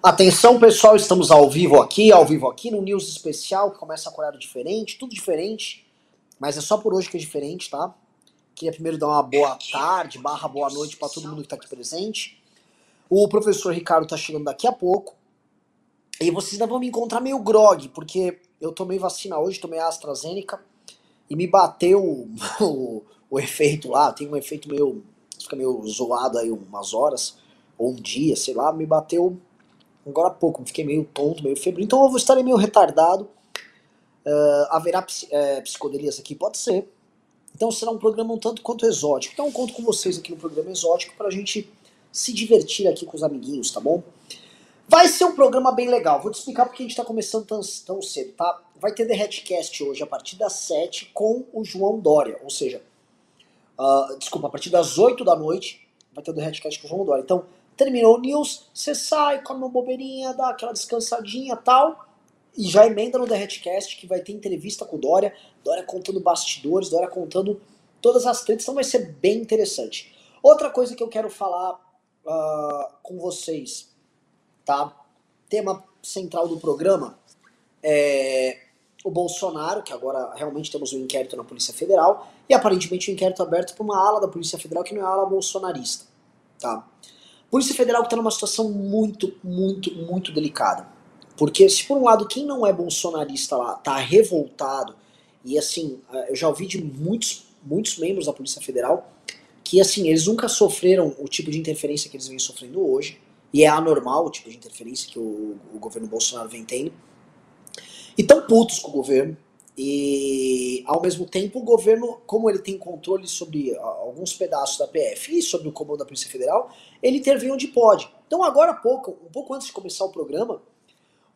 Atenção pessoal, estamos ao vivo aqui, ao vivo aqui no News Especial, que começa com horário diferente, tudo diferente, mas é só por hoje que é diferente, tá? Queria primeiro dar uma boa tarde, barra boa noite para todo mundo que está aqui presente. O professor Ricardo está chegando daqui a pouco, e vocês ainda vão me encontrar meio grog, porque eu tomei vacina hoje, tomei a AstraZeneca, e me bateu o, o efeito lá, tem um efeito meio, fica meio zoado aí umas horas, ou um dia, sei lá, me bateu agora há pouco, fiquei meio tonto, meio febril, então eu vou estar meio retardado. Uh, haverá é, psicodelias aqui? Pode ser. Então será um programa um tanto quanto exótico. Então eu conto com vocês aqui no programa exótico para a gente se divertir aqui com os amiguinhos, tá bom? Vai ser um programa bem legal. Vou te explicar porque a gente está começando tão, tão cedo, tá? Vai ter The Hatcast hoje a partir das 7 com o João Dória. Ou seja, uh, desculpa, a partir das 8 da noite vai ter The Hatcast com o João Dória. Então, Terminou o news, você sai, come uma bobeirinha, dá aquela descansadinha tal, e já emenda no The Hatcast que vai ter entrevista com o Dória, Dória contando bastidores, Dória contando todas as tretas, então vai ser bem interessante. Outra coisa que eu quero falar uh, com vocês, tá? Tema central do programa é o Bolsonaro, que agora realmente temos um inquérito na Polícia Federal, e aparentemente um inquérito aberto por uma ala da Polícia Federal que não é a ala bolsonarista, tá? Polícia Federal está numa situação muito, muito, muito delicada. Porque se por um lado quem não é bolsonarista lá tá revoltado, e assim, eu já ouvi de muitos, muitos membros da Polícia Federal que assim, eles nunca sofreram o tipo de interferência que eles vêm sofrendo hoje, e é anormal o tipo de interferência que o, o governo Bolsonaro vem tendo. E tão putos com o governo, e, ao mesmo tempo, o governo, como ele tem controle sobre alguns pedaços da PF e sobre o comando da Polícia Federal, ele intervém onde pode. Então, agora há pouco, um pouco antes de começar o programa,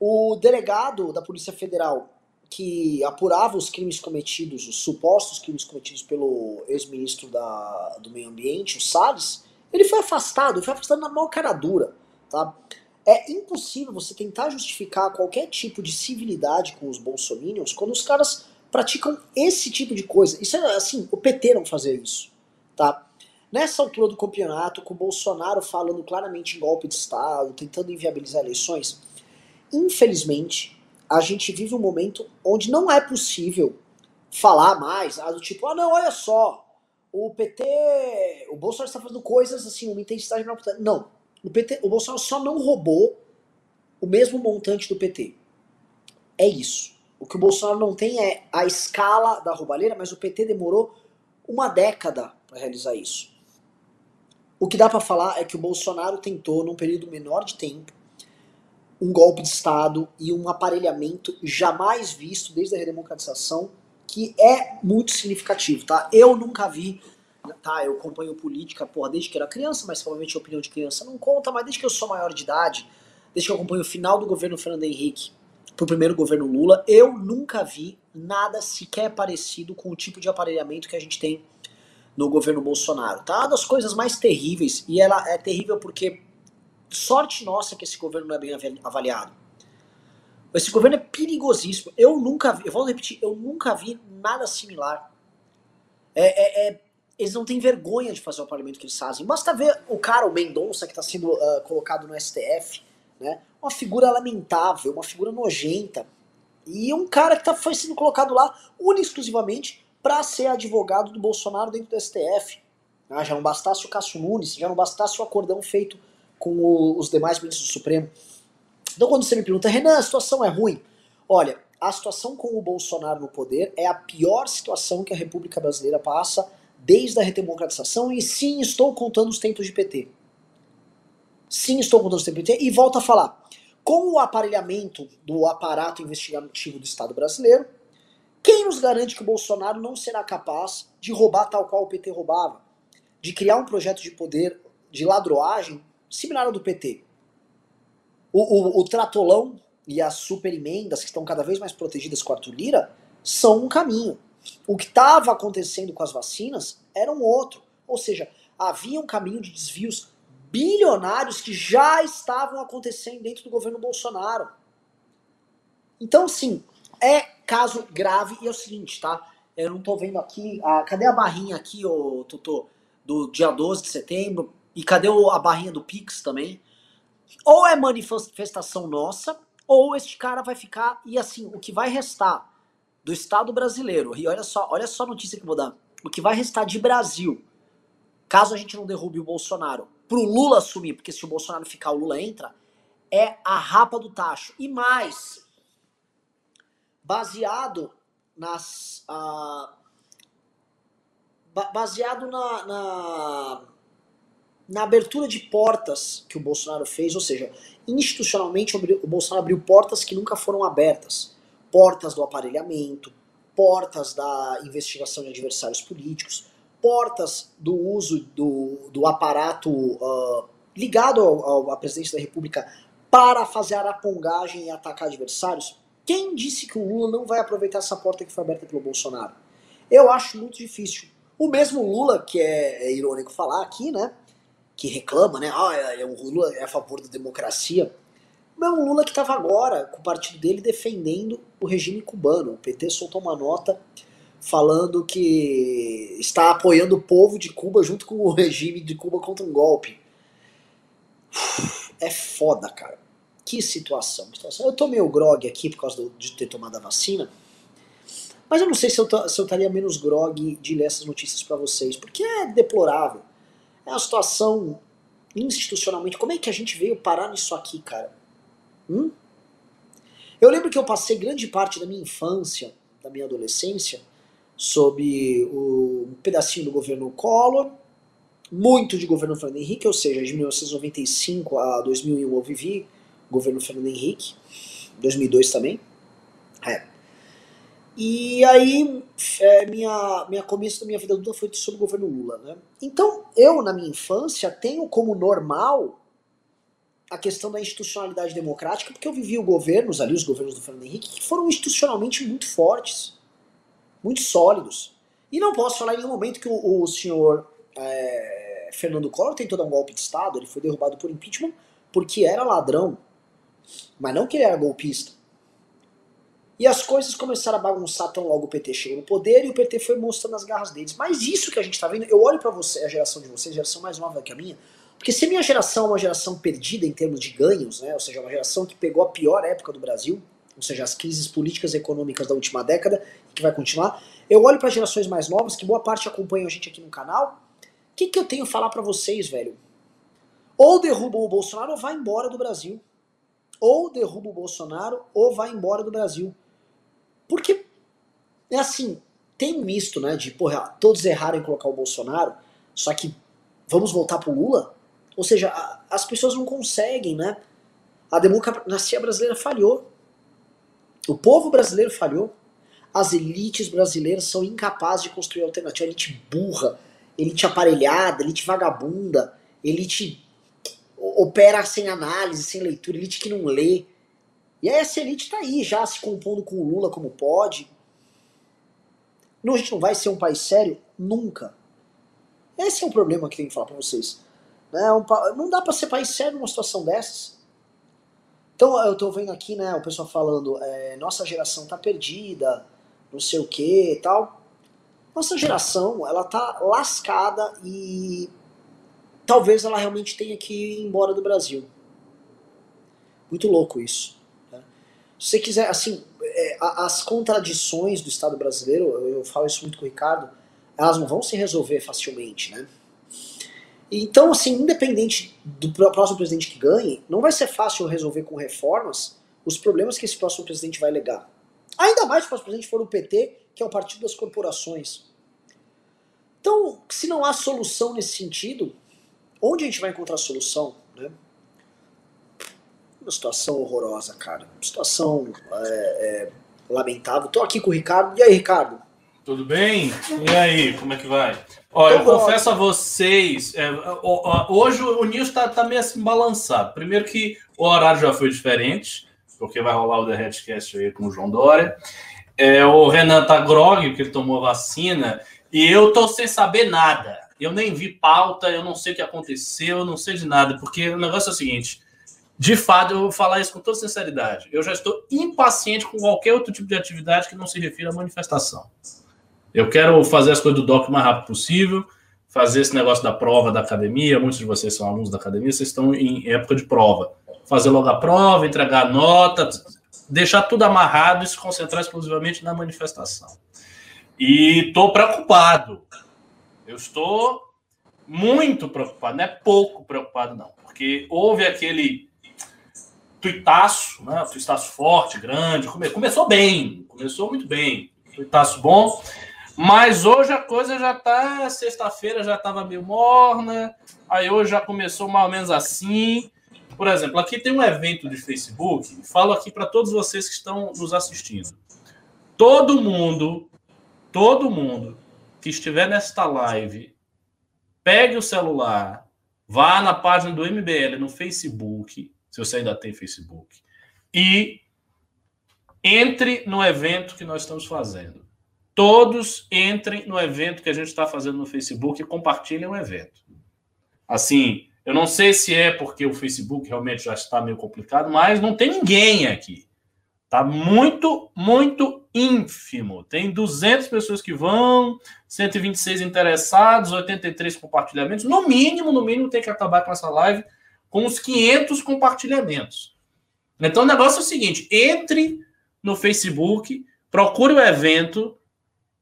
o delegado da Polícia Federal que apurava os crimes cometidos, os supostos crimes cometidos pelo ex-ministro do Meio Ambiente, o Salles, ele foi afastado, foi afastado na maior cara dura, tá? É impossível você tentar justificar qualquer tipo de civilidade com os bolsominions quando os caras praticam esse tipo de coisa. Isso é assim, o PT não fazer isso, tá? Nessa altura do campeonato, com o Bolsonaro falando claramente em golpe de Estado, tentando inviabilizar eleições, infelizmente, a gente vive um momento onde não é possível falar mais, ah, do tipo, ah não, olha só, o PT, o Bolsonaro está fazendo coisas assim, uma intensidade. Não, o, PT, o Bolsonaro só não roubou o mesmo montante do PT. É isso. O que o Bolsonaro não tem é a escala da roubalheira, mas o PT demorou uma década para realizar isso. O que dá para falar é que o Bolsonaro tentou, num período menor de tempo, um golpe de Estado e um aparelhamento jamais visto desde a redemocratização, que é muito significativo, tá? Eu nunca vi tá, eu acompanho política, porra, desde que era criança, mas provavelmente a opinião de criança não conta, mas desde que eu sou maior de idade, desde que eu acompanho o final do governo Fernando Henrique pro primeiro governo Lula, eu nunca vi nada sequer parecido com o tipo de aparelhamento que a gente tem no governo Bolsonaro. Tá? Uma das coisas mais terríveis, e ela é terrível porque sorte nossa que esse governo não é bem avaliado. Esse governo é perigosíssimo. Eu nunca vi, eu vou repetir, eu nunca vi nada similar. É, é, é eles não têm vergonha de fazer o parlamento que eles fazem. Basta ver o cara, o Mendonça, que está sendo uh, colocado no STF, né? Uma figura lamentável, uma figura nojenta. E um cara que tá, foi sendo colocado lá única exclusivamente para ser advogado do Bolsonaro dentro do STF. Ah, já não bastasse o Cássio Nunes, já não bastasse o acordão feito com o, os demais ministros do Supremo. Então quando você me pergunta, Renan, a situação é ruim? Olha, a situação com o Bolsonaro no poder é a pior situação que a República Brasileira passa desde a redemocratização e sim, estou contando os tempos de PT. Sim, estou contando os tempos de PT e volto a falar. Com o aparelhamento do aparato investigativo do Estado brasileiro, quem nos garante que o Bolsonaro não será capaz de roubar tal qual o PT roubava? De criar um projeto de poder de ladroagem similar ao do PT? O, o, o tratolão e as super emendas que estão cada vez mais protegidas com Arthur Lira são um caminho. O que estava acontecendo com as vacinas era um outro. Ou seja, havia um caminho de desvios bilionários que já estavam acontecendo dentro do governo Bolsonaro. Então, sim, é caso grave e é o seguinte, tá? Eu não tô vendo aqui. A, cadê a barrinha aqui, ô? Do dia 12 de setembro? E cadê a barrinha do Pix também? ou é manifestação nossa, ou este cara vai ficar. E assim, o que vai restar do Estado brasileiro, e olha só, olha só a notícia que vou dar. O que vai restar de Brasil, caso a gente não derrube o Bolsonaro, pro Lula assumir, porque se o Bolsonaro ficar, o Lula entra, é a rapa do tacho. E mais, baseado nas. Baseado na, na, na, abertura de portas que o Bolsonaro fez, ou seja, institucionalmente o Bolsonaro abriu portas que nunca foram abertas. Portas do aparelhamento, portas da investigação de adversários políticos, portas do uso do, do aparato uh, ligado ao, à presidência da República para fazer arapongagem e atacar adversários. Quem disse que o Lula não vai aproveitar essa porta que foi aberta pelo Bolsonaro? Eu acho muito difícil. O mesmo Lula, que é, é irônico falar aqui, né? Que reclama, né? Ah, é, é, o Lula é a favor da democracia. É um Lula que estava agora, com o partido dele, defendendo o regime cubano. O PT soltou uma nota falando que está apoiando o povo de Cuba junto com o regime de Cuba contra um golpe. É foda, cara. Que situação, situação. Eu tô meio grog aqui por causa do, de ter tomado a vacina. Mas eu não sei se eu, se eu estaria menos grog de ler essas notícias para vocês, porque é deplorável. É uma situação institucionalmente. Como é que a gente veio parar nisso aqui, cara? Hum? Eu lembro que eu passei grande parte da minha infância, da minha adolescência, sob um pedacinho do governo Collor, muito de governo Fernando Henrique, ou seja, de 1995 a 2001 eu vivi governo Fernando Henrique, 2002 também. É. E aí, é, minha, minha começo da minha vida adulta foi sobre o governo Lula. Né? Então, eu, na minha infância, tenho como normal a questão da institucionalidade democrática, porque eu vivi os governos ali, os governos do Fernando Henrique, que foram institucionalmente muito fortes, muito sólidos. E não posso falar em nenhum momento que o, o senhor é, Fernando Collor tentou dar um golpe de Estado, ele foi derrubado por impeachment porque era ladrão, mas não que ele era golpista. E as coisas começaram a bagunçar tão logo o PT chegou no poder e o PT foi mostrando as garras deles. Mas isso que a gente tá vendo, eu olho para você, a geração de vocês, a geração mais nova que a minha, porque se a minha geração é uma geração perdida em termos de ganhos, né, ou seja, uma geração que pegou a pior época do Brasil, ou seja, as crises políticas e econômicas da última década, que vai continuar, eu olho para gerações mais novas, que boa parte acompanham a gente aqui no canal, o que, que eu tenho a falar para vocês, velho? Ou derrubam o Bolsonaro ou vai embora do Brasil ou derruba o Bolsonaro ou vai embora do Brasil. Porque é assim, tem um misto, né, de, porra, todos erraram em colocar o Bolsonaro, só que vamos voltar pro Lula? Ou seja, a, as pessoas não conseguem, né? A democracia brasileira falhou. O povo brasileiro falhou. As elites brasileiras são incapazes de construir alternativa. Elite burra, elite aparelhada, elite vagabunda, elite opera sem análise, sem leitura, elite que não lê. E aí essa elite tá aí, já se compondo com o Lula como pode. Não, a gente não vai ser um país sério nunca. Esse é o problema que tem que falar pra vocês. Né? Um, não dá para ser país sério numa situação dessas. Então eu tô vendo aqui, né, o pessoal falando, é, nossa geração tá perdida, não sei o que e tal. Nossa geração, ela tá lascada e talvez ela realmente tenha que ir embora do Brasil. Muito louco isso. Né? Se você quiser, assim, é, as contradições do Estado brasileiro, eu falo isso muito com o Ricardo, elas não vão se resolver facilmente, né? Então, assim, independente do próximo presidente que ganhe, não vai ser fácil resolver com reformas os problemas que esse próximo presidente vai legar. Ainda mais se o próximo presidente for o PT, que é o partido das corporações. Então, se não há solução nesse sentido, Onde a gente vai encontrar solução? Né? Uma situação horrorosa, cara. Uma situação é, é, lamentável. Tô aqui com o Ricardo. E aí, Ricardo? Tudo bem? E aí, como é que vai? Olha, eu confesso a vocês, é, hoje o Nils está tá meio assim balançado. Primeiro que o horário já foi diferente, porque vai rolar o The Redcast aí com o João Dória. É, o Renan tá grog, porque ele tomou a vacina, e eu tô sem saber nada. Eu nem vi pauta, eu não sei o que aconteceu, eu não sei de nada, porque o negócio é o seguinte: de fato, eu vou falar isso com toda sinceridade. Eu já estou impaciente com qualquer outro tipo de atividade que não se refira à manifestação. Eu quero fazer as coisas do DOC o mais rápido possível, fazer esse negócio da prova da academia. Muitos de vocês são alunos da academia, vocês estão em época de prova. fazer logo a prova, entregar a nota, deixar tudo amarrado e se concentrar exclusivamente na manifestação. E estou preocupado. Eu estou muito preocupado, não é pouco preocupado, não, porque houve aquele tuitaço, né? Tuitaço forte, grande. Come... Começou bem, começou muito bem. Tuitaço bom. Mas hoje a coisa já tá. Sexta-feira já estava meio morna. Aí hoje já começou mais ou menos assim. Por exemplo, aqui tem um evento de Facebook. Falo aqui para todos vocês que estão nos assistindo. Todo mundo, todo mundo que estiver nesta live, pegue o celular, vá na página do MBL no Facebook, se você ainda tem Facebook, e entre no evento que nós estamos fazendo. Todos entrem no evento que a gente está fazendo no Facebook e compartilhem o evento. Assim, eu não sei se é porque o Facebook realmente já está meio complicado, mas não tem ninguém aqui. Tá muito, muito ínfimo. Tem 200 pessoas que vão, 126 interessados, 83 compartilhamentos. No mínimo, no mínimo, tem que acabar com essa live com os 500 compartilhamentos. Então o negócio é o seguinte: entre no Facebook, procure o evento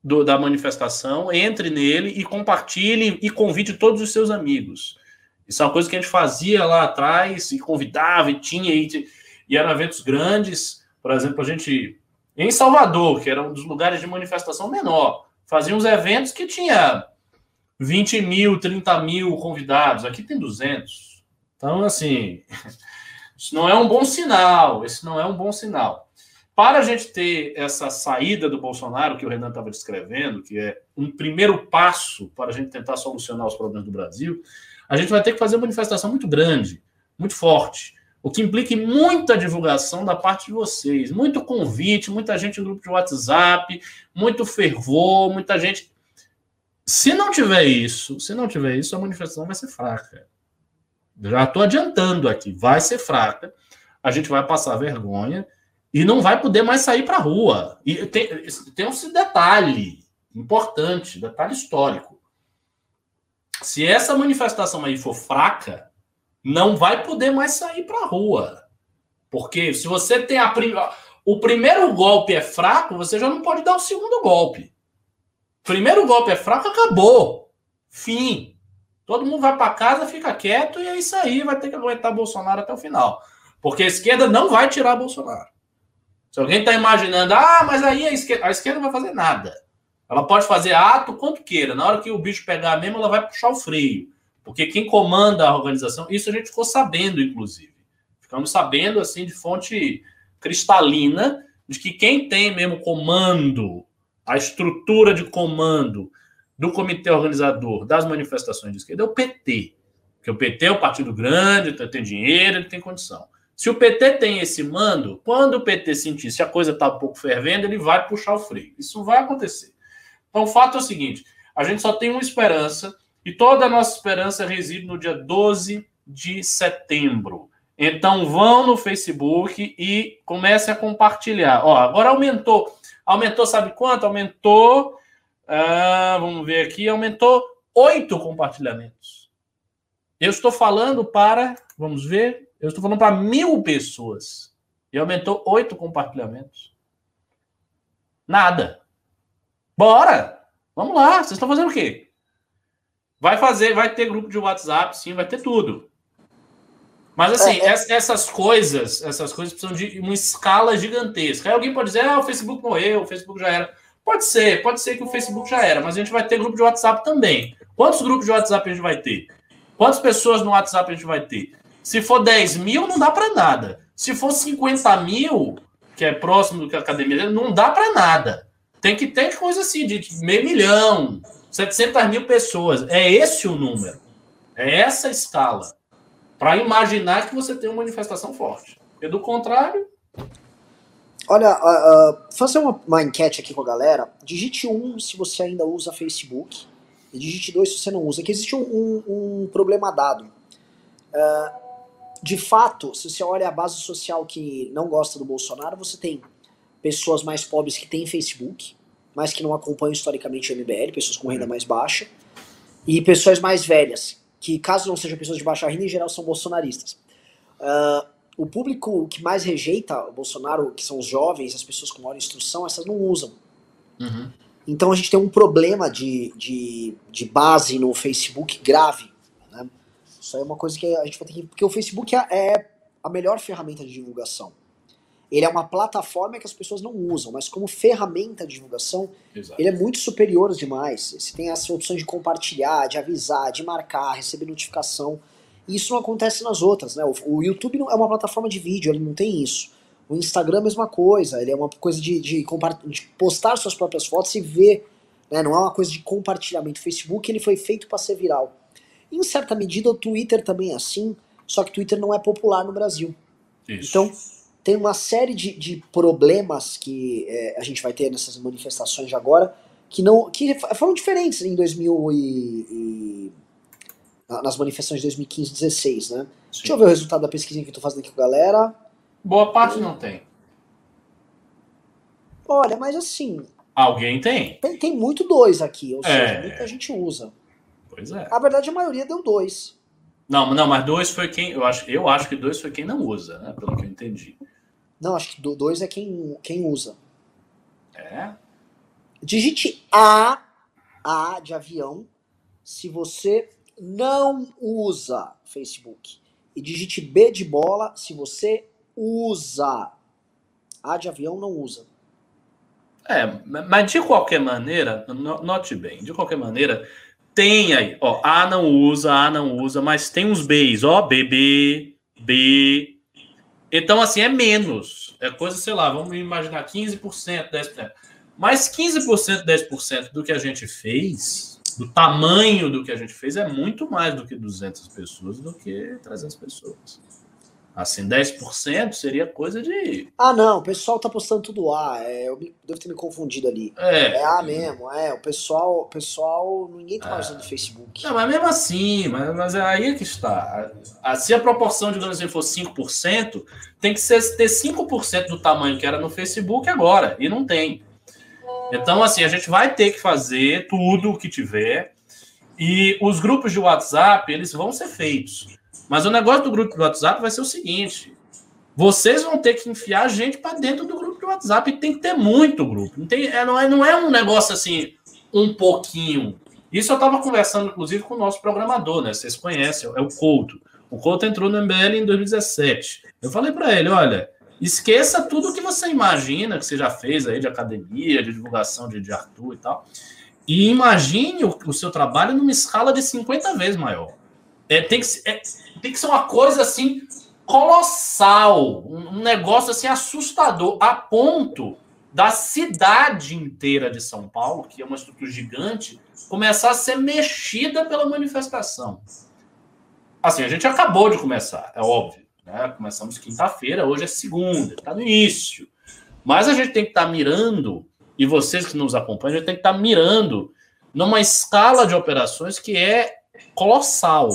do, da manifestação, entre nele e compartilhe e convide todos os seus amigos. Isso é uma coisa que a gente fazia lá atrás, e convidava, e tinha, e, e eram eventos grandes. Por exemplo, a gente, em Salvador, que era um dos lugares de manifestação menor, fazia uns eventos que tinha 20 mil, 30 mil convidados. Aqui tem 200. Então, assim, isso não é um bom sinal. Esse não é um bom sinal. Para a gente ter essa saída do Bolsonaro, que o Renan estava descrevendo, que é um primeiro passo para a gente tentar solucionar os problemas do Brasil, a gente vai ter que fazer uma manifestação muito grande, muito forte, o que implica muita divulgação da parte de vocês, muito convite, muita gente no grupo de WhatsApp, muito fervor, muita gente. Se não tiver isso, se não tiver isso, a manifestação vai ser fraca. Já estou adiantando aqui, vai ser fraca, a gente vai passar vergonha e não vai poder mais sair para a rua. E tem, tem um detalhe importante, detalhe histórico. Se essa manifestação aí for fraca, não vai poder mais sair para a rua. Porque se você tem a prim... o primeiro golpe é fraco, você já não pode dar o segundo golpe. Primeiro golpe é fraco, acabou. Fim. Todo mundo vai para casa, fica quieto e é isso aí, vai ter que aguentar Bolsonaro até o final. Porque a esquerda não vai tirar Bolsonaro. Se alguém está imaginando, ah, mas aí a esquerda, a esquerda não vai fazer nada. Ela pode fazer ato quanto queira. Na hora que o bicho pegar mesmo, ela vai puxar o freio. Porque quem comanda a organização, isso a gente ficou sabendo, inclusive. Ficamos sabendo, assim, de fonte cristalina, de que quem tem mesmo comando, a estrutura de comando do comitê organizador das manifestações de esquerda é o PT. Porque o PT é um partido grande, tem dinheiro, ele tem condição. Se o PT tem esse mando, quando o PT sentir se a coisa está um pouco fervendo, ele vai puxar o freio. Isso vai acontecer. Então, o fato é o seguinte: a gente só tem uma esperança, e toda a nossa esperança reside no dia 12 de setembro. Então, vão no Facebook e comecem a compartilhar. Ó, agora aumentou. Aumentou, sabe quanto? Aumentou ah, vamos ver aqui, aumentou oito compartilhamentos. Eu estou falando para, vamos ver, eu estou falando para mil pessoas. E aumentou oito compartilhamentos. Nada. Bora! Vamos lá, vocês estão fazendo o quê? Vai fazer, vai ter grupo de WhatsApp, sim, vai ter tudo. Mas assim, é, é. essas coisas, essas coisas precisam de uma escala gigantesca. Aí alguém pode dizer, ah, o Facebook morreu, o Facebook já era. Pode ser, pode ser que o Facebook já era, mas a gente vai ter grupo de WhatsApp também. Quantos grupos de WhatsApp a gente vai ter? Quantas pessoas no WhatsApp a gente vai ter? Se for 10 mil, não dá para nada. Se for 50 mil, que é próximo do que a academia, não dá para nada. Tem que ter coisa assim, de meio milhão, 700 mil pessoas. É esse o número. É essa a escala. Para imaginar que você tem uma manifestação forte. E do contrário, Olha, uh, uh, fazer uma, uma, enquete aqui com a galera. Digite um se você ainda usa Facebook. E digite dois se você não usa. Que existe um, um, um problema dado. Uh, de fato, se você olha a base social que não gosta do Bolsonaro, você tem pessoas mais pobres que têm Facebook, mas que não acompanham historicamente o MBL, pessoas com renda mais baixa, e pessoas mais velhas, que caso não sejam pessoas de baixa renda, em geral são bolsonaristas. Uh, o público que mais rejeita o Bolsonaro, que são os jovens, as pessoas com maior instrução, essas não usam. Uhum. Então a gente tem um problema de, de, de base no Facebook grave. Isso aí é uma coisa que a gente vai ter que. Porque o Facebook é, é a melhor ferramenta de divulgação. Ele é uma plataforma que as pessoas não usam, mas como ferramenta de divulgação, Exato. ele é muito superior demais. Você tem as opções de compartilhar, de avisar, de marcar, receber notificação. E isso não acontece nas outras, né? O, o YouTube não é uma plataforma de vídeo, ele não tem isso. O Instagram é a mesma coisa, ele é uma coisa de, de, de postar suas próprias fotos e ver, né? Não é uma coisa de compartilhamento. O Facebook ele foi feito para ser viral. Em certa medida, o Twitter também é assim, só que o Twitter não é popular no Brasil. Isso. Então, tem uma série de, de problemas que é, a gente vai ter nessas manifestações de agora que não que foram diferentes em 2000 e, e nas manifestações de 2015 e 2016, né? Sim. Deixa eu ver o resultado da pesquisa que eu tô fazendo aqui com a galera. Boa parte não tem. Olha, mas assim. Alguém tem. Tem, tem muito dois aqui, ou é. seja, muita gente usa. Pois é. A verdade, a maioria deu dois. Não, não, mas dois foi quem. Eu acho, eu acho que dois foi quem não usa, né? Pelo que eu entendi. Não, acho que dois é quem, quem usa. É? Digite A, A de avião, se você não usa Facebook. E digite B de bola se você usa. A de avião não usa. É, mas de qualquer maneira, note bem, de qualquer maneira, tem aí, ó, A não usa, A não usa, mas tem uns Bs, ó, BB, B. Então, assim, é menos. É coisa, sei lá, vamos imaginar 15%, 10%. Mas 15%, 10% do que a gente fez do tamanho do que a gente fez é muito mais do que 200 pessoas, do que 300 pessoas. Assim, 10% seria coisa de. Ah, não, o pessoal tá postando tudo A. É, eu devo ter me confundido ali. É. É A mesmo, é. O pessoal, o pessoal ninguém tá mais é. usando Facebook. Não, mas mesmo assim, mas, mas é aí que está. Se a proporção, digamos assim, for 5%, tem que ser, ter 5% do tamanho que era no Facebook agora. E não tem. Então, assim, a gente vai ter que fazer tudo o que tiver. E os grupos de WhatsApp, eles vão ser feitos. Mas o negócio do grupo de WhatsApp vai ser o seguinte: vocês vão ter que enfiar gente para dentro do grupo de WhatsApp e tem que ter muito grupo. Não, tem, é, não, é, não é um negócio assim, um pouquinho. Isso eu estava conversando, inclusive, com o nosso programador, né? Vocês conhecem, é o Couto. O Couto entrou no MBL em 2017. Eu falei para ele: olha, Esqueça tudo que você imagina que você já fez aí de academia, de divulgação de, de Arthur e tal. E imagine o, o seu trabalho numa escala de 50 vezes maior. É, tem, que, é, tem que ser uma coisa assim colossal, um negócio assim assustador, a ponto da cidade inteira de São Paulo, que é uma estrutura gigante, começar a ser mexida pela manifestação. Assim, a gente acabou de começar, é óbvio. Né? Começamos quinta-feira, hoje é segunda, está no início. Mas a gente tem que estar tá mirando, e vocês que nos acompanham, a gente tem que estar tá mirando numa escala de operações que é colossal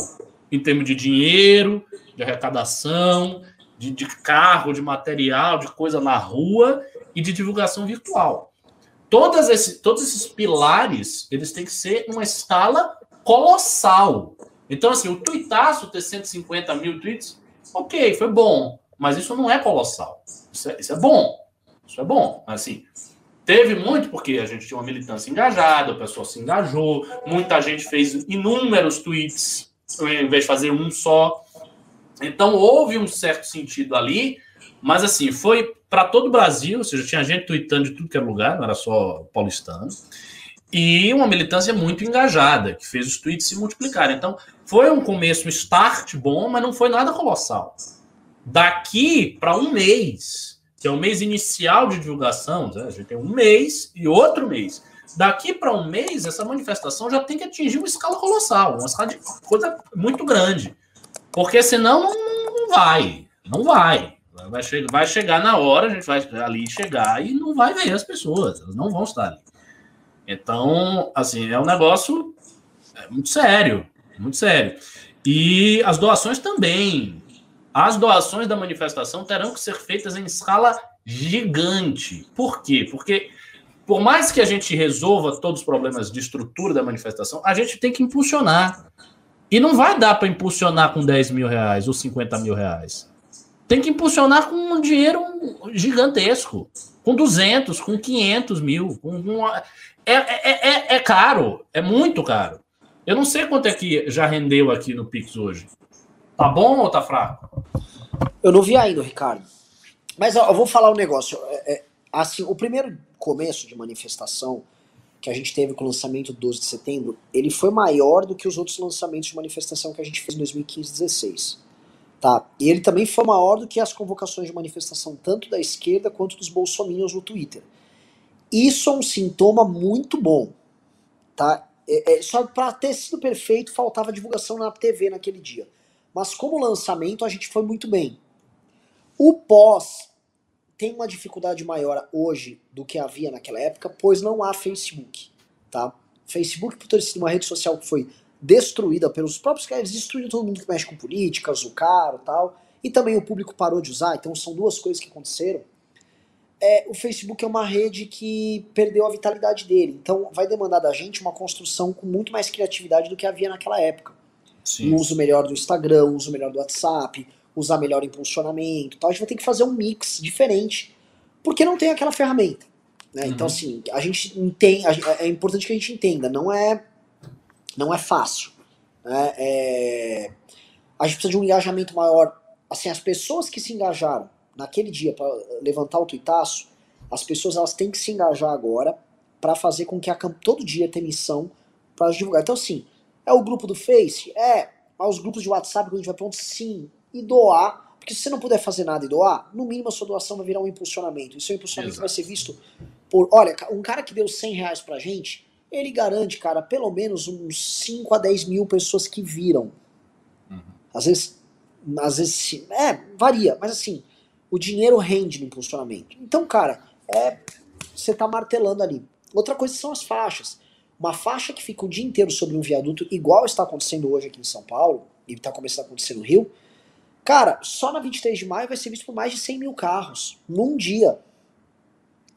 em termos de dinheiro, de arrecadação, de, de carro, de material, de coisa na rua e de divulgação virtual. Todas esse, todos esses pilares, eles têm que ser uma escala colossal. Então, assim, o tuitaço ter 150 mil tweets Ok, foi bom, mas isso não é colossal. Isso é, isso é bom. Isso é bom. Assim, teve muito porque a gente tinha uma militância engajada, o pessoal se engajou, muita gente fez inúmeros tweets em vez de fazer um só. Então houve um certo sentido ali, mas assim, foi para todo o Brasil, ou seja, tinha gente tweetando de tudo que era lugar, não era só paulistano. E uma militância muito engajada, que fez os tweets se multiplicarem. Então, foi um começo, um start bom, mas não foi nada colossal. Daqui para um mês, que é o mês inicial de divulgação, né? a gente tem um mês e outro mês. Daqui para um mês, essa manifestação já tem que atingir uma escala colossal, uma escala de coisa muito grande. Porque senão não, não vai. Não vai. Vai, che vai chegar na hora, a gente vai ali chegar e não vai ver as pessoas, elas não vão estar ali. Então, assim, é um negócio é muito sério. Muito sério. E as doações também. As doações da manifestação terão que ser feitas em escala gigante. Por quê? Porque, por mais que a gente resolva todos os problemas de estrutura da manifestação, a gente tem que impulsionar. E não vai dar para impulsionar com 10 mil reais ou 50 mil reais. Tem que impulsionar com um dinheiro gigantesco, com 200, com 500 mil. Com, com é, é, é, é caro, é muito caro. Eu não sei quanto é que já rendeu aqui no Pix hoje. Tá bom ou tá fraco? Eu não vi ainda, Ricardo. Mas ó, eu vou falar um negócio. É, é, assim, o primeiro começo de manifestação que a gente teve com o lançamento do 12 de setembro, ele foi maior do que os outros lançamentos de manifestação que a gente fez em 2015 e 2016. Tá? E ele também foi maior do que as convocações de manifestação tanto da esquerda quanto dos bolsominions no Twitter. Isso é um sintoma muito bom. Tá? É, é, só para ter sido perfeito, faltava divulgação na TV naquele dia. Mas como lançamento, a gente foi muito bem. O pós tem uma dificuldade maior hoje do que havia naquela época, pois não há Facebook, tá? Facebook, por ter sido uma rede social que foi destruída pelos próprios caras, destruíram todo mundo que mexe com política, Zucaro e tal, e também o público parou de usar, então são duas coisas que aconteceram. É, o Facebook é uma rede que perdeu a vitalidade dele, então vai demandar da gente uma construção com muito mais criatividade do que havia naquela época. Sim. Um uso melhor do Instagram, um uso melhor do WhatsApp, usar melhor impulsionamento tal. A gente vai ter que fazer um mix diferente, porque não tem aquela ferramenta. Né? Uhum. Então, assim, a gente entende, é importante que a gente entenda, não é, não é fácil. Né? É, a gente precisa de um engajamento maior. Assim, as pessoas que se engajaram naquele dia para levantar o tuitaço, as pessoas elas têm que se engajar agora para fazer com que a todo dia tenha missão para divulgar. Então, assim, é o grupo do Face? É. Mas os grupos de WhatsApp, quando a gente vai pronto, sim e doar. Porque se você não puder fazer nada e doar, no mínimo a sua doação vai virar um impulsionamento. E seu impulsionamento Exato. vai ser visto por. Olha, um cara que deu 100 reais pra gente, ele garante, cara, pelo menos uns 5 a 10 mil pessoas que viram. Uhum. Às vezes. Às vezes. É, varia, mas assim, o dinheiro rende no impulsionamento. Então, cara, é. Você tá martelando ali. Outra coisa são as faixas. Uma faixa que fica o dia inteiro sobre um viaduto, igual está acontecendo hoje aqui em São Paulo, e está começando a acontecer no Rio, Cara, só na 23 de maio vai ser visto por mais de 100 mil carros num dia.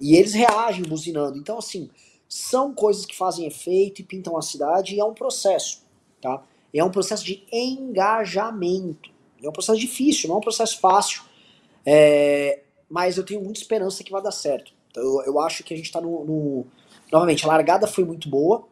E eles reagem buzinando. Então, assim, são coisas que fazem efeito e pintam a cidade e é um processo, tá? É um processo de engajamento. É um processo difícil, não é um processo fácil. É, mas eu tenho muita esperança que vai dar certo. Então, eu, eu acho que a gente está no, no. Novamente, a largada foi muito boa,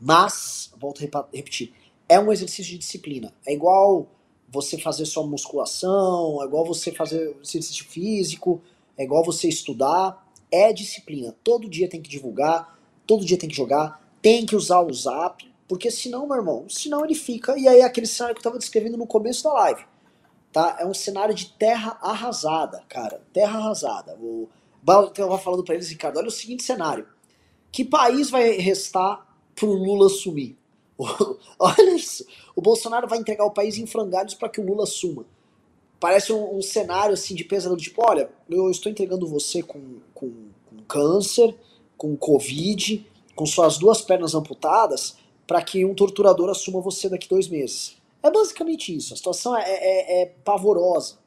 mas, volto a repetir, é um exercício de disciplina. É igual você fazer sua musculação, é igual você fazer exercício físico, é igual você estudar. É disciplina. Todo dia tem que divulgar, todo dia tem que jogar, tem que usar o zap, porque senão, meu irmão, senão ele fica. E aí é aquele cenário que eu estava descrevendo no começo da live. Tá? É um cenário de terra arrasada, cara. Terra arrasada. O estava falando para eles, Ricardo, olha o seguinte cenário. Que país vai restar pro Lula sumir? Olha isso. O Bolsonaro vai entregar o país em frangalhos para que o Lula suma. Parece um, um, cenário assim de pesadelo, tipo, olha, eu estou entregando você com, com, com câncer, com Covid, com suas duas pernas amputadas, para que um torturador assuma você daqui dois meses. É basicamente isso. A situação é, é, é pavorosa.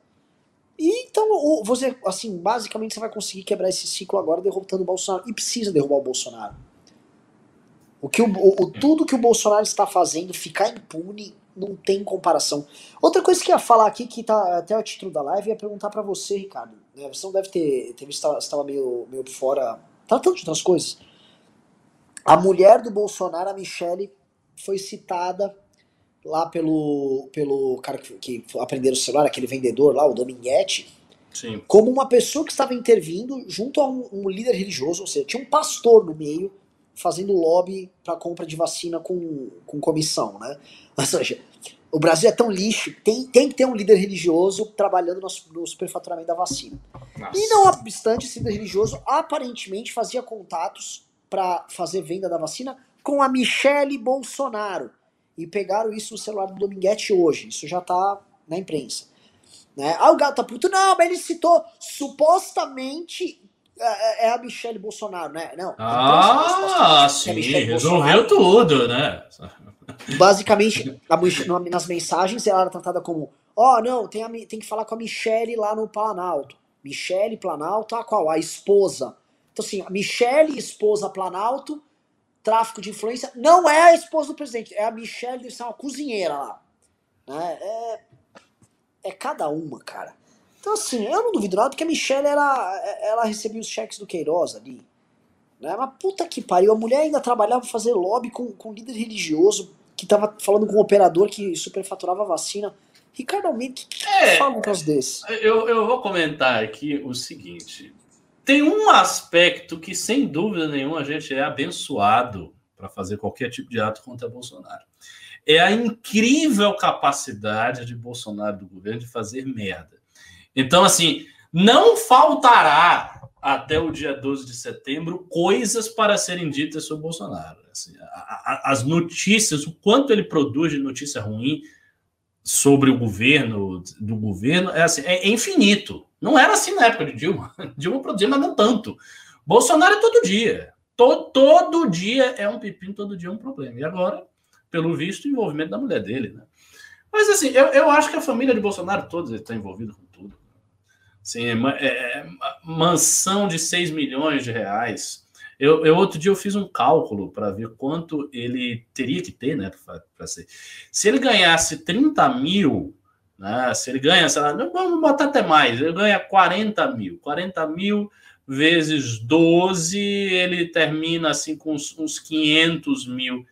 E então, você, assim, basicamente você vai conseguir quebrar esse ciclo agora derrotando o Bolsonaro. E precisa derrubar o Bolsonaro. O que o, o, tudo que o Bolsonaro está fazendo, ficar impune, não tem comparação. Outra coisa que eu ia falar aqui, que tá até o título da live, ia perguntar para você, Ricardo. Né? Você não deve ter, ter visto, você estava meio, meio fora, tratando de outras coisas. A mulher do Bolsonaro, a Michelle, foi citada lá pelo, pelo cara que, que aprenderam o celular, aquele vendedor lá, o Dominguete, Sim. como uma pessoa que estava intervindo junto a um, um líder religioso, ou seja, tinha um pastor no meio fazendo lobby para compra de vacina com, com comissão, né? Ou seja, o Brasil é tão lixo, tem, tem que ter um líder religioso trabalhando no, no superfaturamento da vacina. Nossa. E não obstante, esse líder religioso aparentemente fazia contatos para fazer venda da vacina com a Michele Bolsonaro. E pegaram isso no celular do Dominguete hoje. Isso já tá na imprensa. Né? Ah, o gato tá puto. Não, mas ele citou supostamente é, é a Michelle Bolsonaro, né? Não. Ah, sim, resolveu tudo, né? Basicamente, nas mensagens ela era tratada como: ó, oh, não, tem, a, tem que falar com a Michelle lá no Planalto. Michelle Planalto, a qual? A esposa. Então, assim, a Michelle, esposa Planalto, tráfico de influência, não é a esposa do presidente, é a Michelle, deve ser uma cozinheira lá. Né? É, é cada uma, cara. Então, assim, eu não duvido nada, porque a Michelle, ela, ela recebia os cheques do Queiroz ali. Né? Mas puta que pariu, a mulher ainda trabalhava pra fazer lobby com, com líder religioso que tava falando com um operador que superfaturava a vacina. Ricardo Almeida, o que, que é, fala um caso desse? Eu, eu vou comentar aqui o seguinte. Tem um aspecto que, sem dúvida nenhuma, a gente é abençoado para fazer qualquer tipo de ato contra Bolsonaro. É a incrível capacidade de Bolsonaro do governo de fazer merda. Então, assim, não faltará até o dia 12 de setembro coisas para serem ditas sobre Bolsonaro. Assim, a, a, as notícias, o quanto ele produz de notícia ruim sobre o governo, do governo, é, assim, é, infinito. Não era assim na época de Dilma. Dilma produzia, mas não tanto. Bolsonaro é todo dia. Todo, todo dia é um pepino, todo dia é um problema. E agora, pelo visto, o envolvimento da mulher dele. Né? Mas assim, eu, eu acho que a família de Bolsonaro todos está envolvida com tudo. Assim, é, é, mansão de 6 milhões de reais. Eu, eu, outro dia eu fiz um cálculo para ver quanto ele teria que ter, né? Para ser. Se ele ganhasse 30 mil, né? Se ele ganha, sei lá, vamos botar até mais, ele ganha 40 mil. 40 mil vezes 12, ele termina assim com uns, uns 500 mil.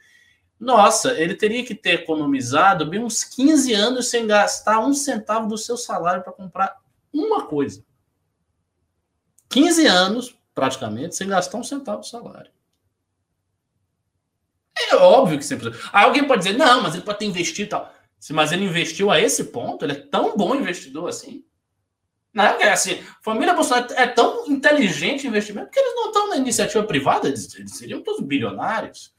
Nossa, ele teria que ter economizado bem uns 15 anos sem gastar um centavo do seu salário para comprar uma coisa. 15 anos, praticamente, sem gastar um centavo de salário. É óbvio que sempre. Alguém pode dizer, não, mas ele pode ter investido e tal. Mas ele investiu a esse ponto, ele é tão bom investidor assim. Não é assim, família Bolsonaro é tão inteligente investimento que eles não estão na iniciativa privada, eles seriam todos bilionários.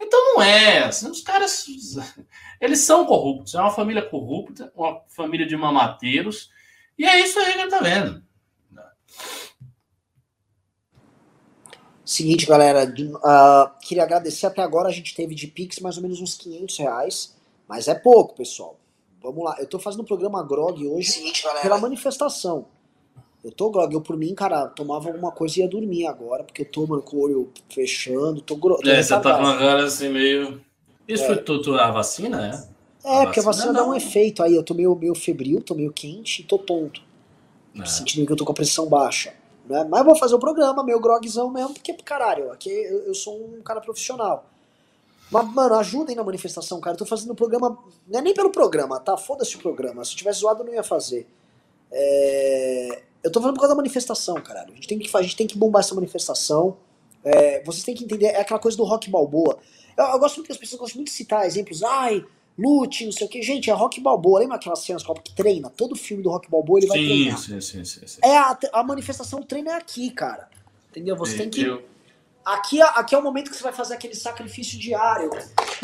Então não é, assim, os caras, eles são corruptos, é uma família corrupta, uma família de mamateiros, e é isso aí que tá vendo. Seguinte, galera, uh, queria agradecer até agora, a gente teve de Pix mais ou menos uns 500 reais, mas é pouco, pessoal. Vamos lá, eu tô fazendo o programa Grog hoje Seguinte, pela manifestação. Eu tô grog, eu por mim, cara, tomava alguma coisa e ia dormir agora, porque eu tô, mano, com o olho fechando, tô grog. É, você tá com a cara assim meio... Isso é. foi tudo a vacina, é? É, porque a vacina não. dá um efeito aí. Eu tô meio, meio febril, tô meio quente e tô tonto. É. Sentindo que eu tô com a pressão baixa. Né? Mas eu vou fazer o programa, meu grogzão mesmo, porque, caralho, aqui eu, eu sou um cara profissional. Mas, mano, ajudem na manifestação, cara. Eu tô fazendo o programa. Não é nem pelo programa, tá? Foda-se o programa. Se eu tivesse zoado, eu não ia fazer. É... Eu tô falando por causa da manifestação, caralho. A gente tem que, a gente tem que bombar essa manifestação. É... Vocês têm que entender, é aquela coisa do rock balboa. Eu, eu gosto muito que as pessoas gostam muito de citar exemplos. Ai, lute, não sei o que. Gente, é Rock Balboa. Lembra aquelas cenas que treina? Todo filme do Rock Balboa ele vai sim, treinar. Sim, sim, sim, sim. É a, a manifestação do treino é aqui, cara. Entendeu? Você tem que. Eu... Aqui, aqui é o momento que você vai fazer aquele sacrifício diário.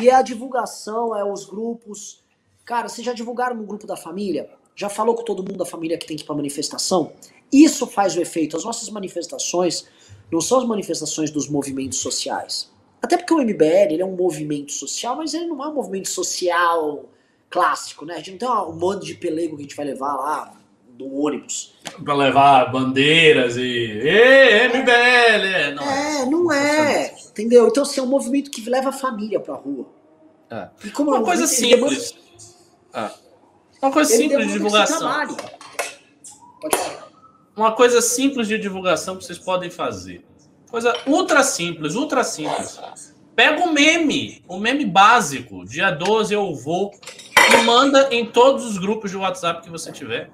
E é a divulgação, é os grupos. Cara, vocês já divulgaram no grupo da família? Já falou com todo mundo da família que tem que ir pra manifestação? Isso faz o efeito. As nossas manifestações não são as manifestações dos movimentos sociais. Até porque o MBL ele é um movimento social, mas ele não é um movimento social clássico, né? A gente não tem um monte de pelego que a gente vai levar lá do ônibus. Para levar bandeiras e. Ê, MBL! Não é, é não é. Entendeu? Então, assim, é um movimento que leva a família pra rua. É. E como Uma coisa simples. Demanda... Uma coisa simples de divulgação. Pode falar. Uma coisa simples de divulgação que vocês podem fazer. Coisa ultra simples, ultra simples. Pega o meme, o meme básico. Dia 12 eu vou. E manda em todos os grupos de WhatsApp que você tiver.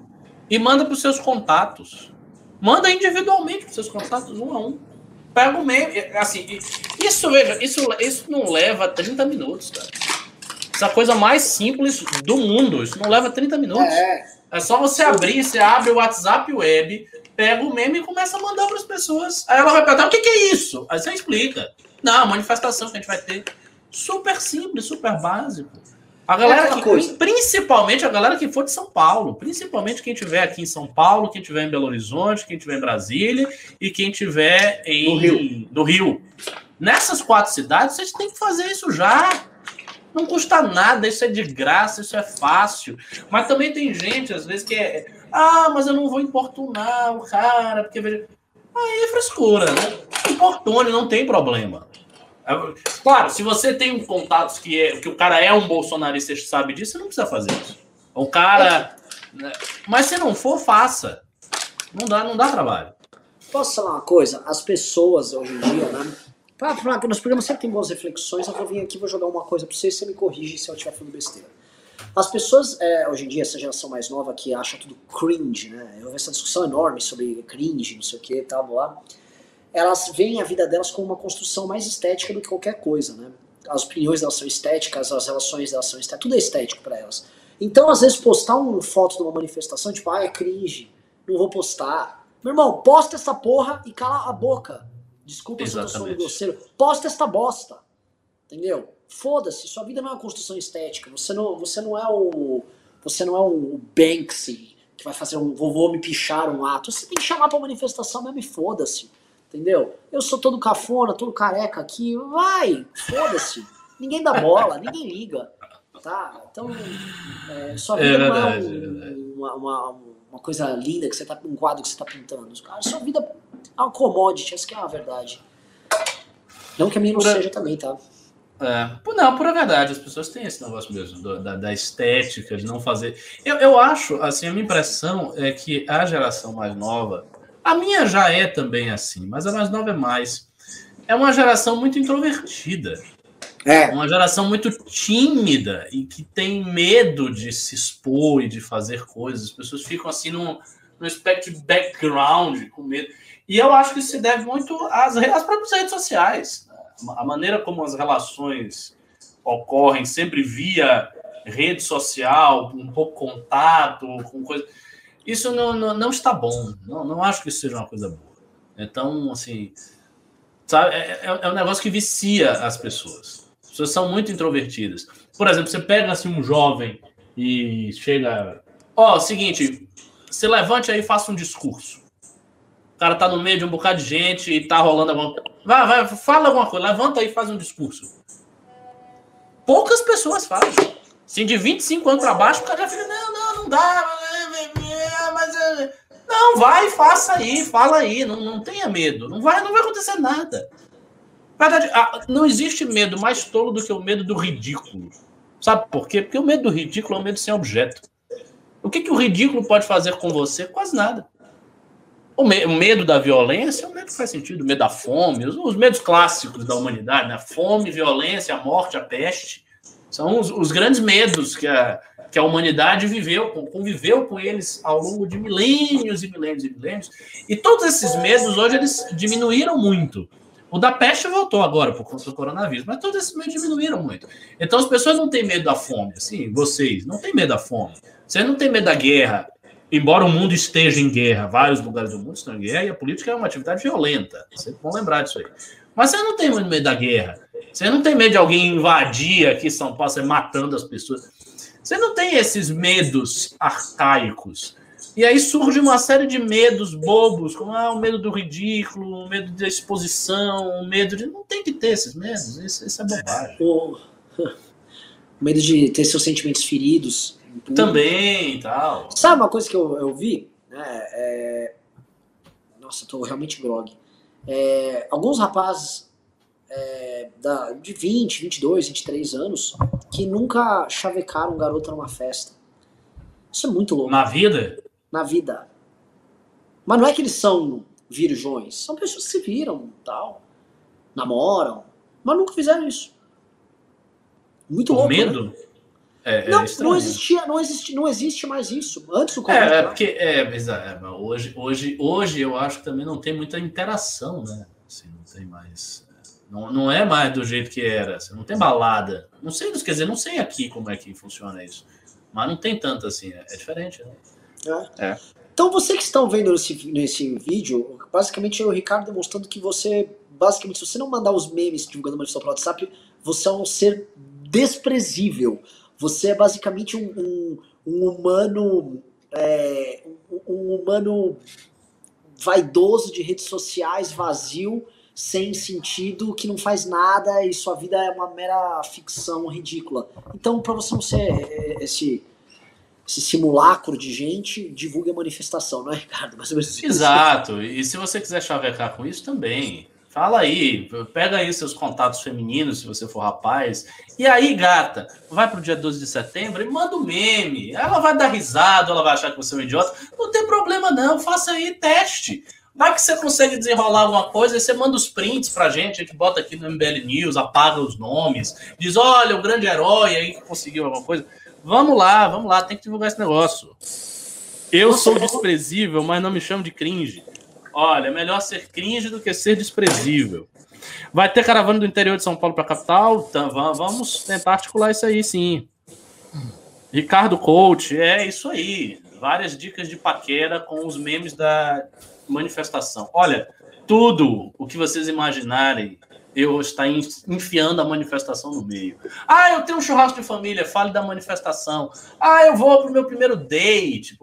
E manda para os seus contatos. Manda individualmente para os seus contatos, um a um. Pega o meme. Assim, isso, veja, isso, isso não leva 30 minutos, cara. Essa é coisa mais simples do mundo. Isso não leva 30 minutos. É. É só você abrir, você abre o WhatsApp web, pega o meme e começa a mandar para as pessoas. Aí ela vai perguntar: o que, que, é isso? Aí você explica. Não, manifestação que a gente vai ter. Super simples, super básico. A galera é que, principalmente a galera que for de São Paulo, principalmente quem tiver aqui em São Paulo, quem tiver em Belo Horizonte, quem tiver em Brasília e quem tiver em no Rio. No Rio. Nessas quatro cidades, vocês têm que fazer isso já. Não custa nada, isso é de graça, isso é fácil. Mas também tem gente, às vezes, que é. Ah, mas eu não vou importunar o cara, porque. Aí é frescura, né? Importune, não tem problema. Claro, se você tem um contato que, é, que o cara é um bolsonarista e sabe disso, você não precisa fazer isso. O cara Né? Mas se não for, faça. Não dá, não dá trabalho. Posso falar uma coisa? As pessoas hoje em dia, né? Pra, pra, nos programas sempre tem boas reflexões, eu vou vir aqui vou jogar uma coisa pra você e você me corrige se eu estiver falando besteira. As pessoas, é, hoje em dia, essa geração mais nova que acha tudo cringe, né? Eu vejo essa discussão enorme sobre cringe, não sei o que e tal, lá. Elas veem a vida delas como uma construção mais estética do que qualquer coisa, né? As opiniões delas são estéticas, as relações delas são estéticas, tudo é estético para elas. Então, às vezes, postar uma foto de uma manifestação, tipo, ah, é cringe, não vou postar. Meu irmão, posta essa porra e cala a boca. Desculpa Exatamente. se eu tô sendo grosseiro. Posta esta bosta. Entendeu? Foda-se, sua vida não é uma construção estética. Você não, você não é o. Você não é o Banksy que vai fazer um vovô me pichar um ato. Você tem que chamar pra manifestação mesmo e foda-se. Entendeu? Eu sou todo cafona, todo careca aqui. Vai, foda-se. Ninguém dá bola, ninguém liga. Tá? Então, é, sua vida é não é um, uma, uma, uma, coisa linda que você tá um quadro que você tá pintando. Cara, sua vida é uma commodity, essa que é a verdade. Não que a minha não seja também, tá? É, não, pura verdade, as pessoas têm esse negócio mesmo, do, da, da, estética, de não fazer. Eu, eu acho, assim, a minha impressão é que a geração mais nova, a minha já é também assim, mas a mais nova é mais. É uma geração muito introvertida. É. Uma geração muito tímida e que tem medo de se expor e de fazer coisas. As pessoas ficam assim num, num aspecto de background, com medo. E eu acho que isso se deve muito às, às próprias redes sociais a maneira como as relações ocorrem sempre via rede social, um pouco contato, com coisa. Isso não, não, não está bom. Não, não acho que isso seja uma coisa boa. Então, assim, sabe, é, é, é um negócio que vicia as pessoas. As pessoas são muito introvertidas. Por exemplo, você pega assim um jovem e chega. Ó, oh, seguinte, se levante aí e faça um discurso. O cara tá no meio de um bocado de gente e tá rolando alguma Vai, vai, fala alguma coisa, levanta aí e faz um discurso. Poucas pessoas fazem. Assim, de 25 anos para baixo, o cara já fica, não, não, não dá, mas. É, não, vai, faça aí, fala aí, não, não tenha medo. Não vai, não vai acontecer nada. Verdade, não existe medo mais tolo do que o medo do ridículo. Sabe por quê? Porque o medo do ridículo é um medo sem objeto. O que, que o ridículo pode fazer com você? Quase nada. O, me o, medo da violência um medo faz sentido, o medo da fome, os, os medos clássicos da humanidade, né? a fome, violência, a morte, a peste, são os, os, grandes medos que a, que a humanidade viveu, conviveu com eles ao longo de milênios e milênios e milênios. E todos esses medos hoje eles diminuíram muito. O da peste voltou agora por conta do coronavírus, mas todos esses medos diminuíram muito. Então as pessoas não têm medo da fome, assim, vocês não têm medo da fome. Você não tem medo da guerra, embora o mundo esteja em guerra, vários lugares do mundo estão em guerra, e a política é uma atividade violenta. Vocês vão lembrar disso aí. Mas você não tem medo da guerra. Você não tem medo de alguém invadir aqui São Paulo, você matando as pessoas. Você não tem esses medos arcaicos. E aí surge uma série de medos bobos, como ah, o medo do ridículo, o medo da exposição, o medo de. Não tem que ter esses medos, isso, isso é bobagem. O medo de ter seus sentimentos feridos. Também tal. Sabe uma coisa que eu, eu vi? Né? É... Nossa, eu tô realmente grog. É... Alguns rapazes é... da... de 20, 22, 23 anos que nunca chavecaram um garoto numa festa. Isso é muito louco. Na vida? Na vida. Mas não é que eles são virgões. São pessoas que se viram tal. Namoram. Mas nunca fizeram isso. Muito Por louco. medo? Né? É, é, não, não existia, não existe, não existe mais isso. Antes do Covid. É, é porque é, é, hoje, hoje, hoje eu acho que também não tem muita interação, né? Assim, não tem mais. É, não, não é mais do jeito que era. Assim, não tem balada. Não sei, quer dizer, não sei aqui como é que funciona isso. Mas não tem tanto assim. É, é diferente, né? É. Então, vocês que estão vendo nesse, nesse vídeo, basicamente é o Ricardo demonstrando que você, basicamente, se você não mandar os memes divulgando uma pelo WhatsApp, você é um ser desprezível. Você é basicamente um, um, um humano. É, um, humano vaidoso de redes sociais, vazio, sem sentido, que não faz nada e sua vida é uma mera ficção ridícula. Então, para você não ser é, esse, esse simulacro de gente, divulgue a manifestação, não é, Ricardo? Ou menos Exato. E se você quiser chavecar com isso, também Fala aí, pega aí seus contatos femininos, se você for rapaz. E aí, gata, vai pro dia 12 de setembro e manda um meme. Ela vai dar risada, ela vai achar que você é um idiota. Não tem problema, não. Faça aí teste. Vai que você consegue desenrolar alguma coisa, e você manda os prints pra gente, a gente bota aqui no MBL News, apaga os nomes, diz: olha, o grande herói aí que conseguiu alguma coisa. Vamos lá, vamos lá, tem que divulgar esse negócio. Eu sou desprezível, mas não me chamo de cringe. Olha, melhor ser cringe do que ser desprezível. Vai ter caravana do interior de São Paulo para a capital? Então, vamos tentar articular isso aí, sim. Ricardo Coach, é isso aí. Várias dicas de paquera com os memes da manifestação. Olha, tudo o que vocês imaginarem eu estar enfiando a manifestação no meio. Ah, eu tenho um churrasco de família, fale da manifestação. Ah, eu vou para o meu primeiro date,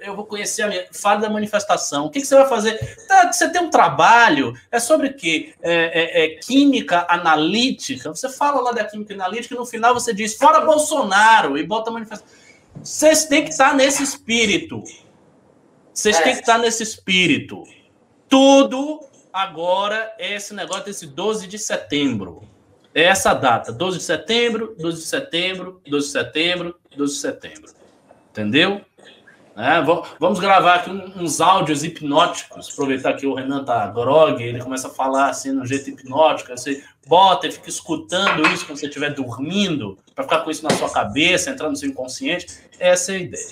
eu vou conhecer a minha. Fale da manifestação. O que, que você vai fazer? Tá, você tem um trabalho, é sobre o quê? É, é, é, química analítica. Você fala lá da química analítica e no final você diz fora Bolsonaro e bota a manifestação. Vocês têm que estar nesse espírito. Vocês têm que estar nesse espírito. Tudo agora é esse negócio desse 12 de setembro. É essa data, 12 de setembro, 12 de setembro, 12 de setembro, 12 de setembro. Entendeu? É, vamos gravar aqui uns áudios hipnóticos. Aproveitar que o Renan tá grog, ele começa a falar assim no jeito hipnótico. Você bota e fica escutando isso quando você estiver dormindo, para ficar com isso na sua cabeça, entrar no seu inconsciente. Essa é a ideia.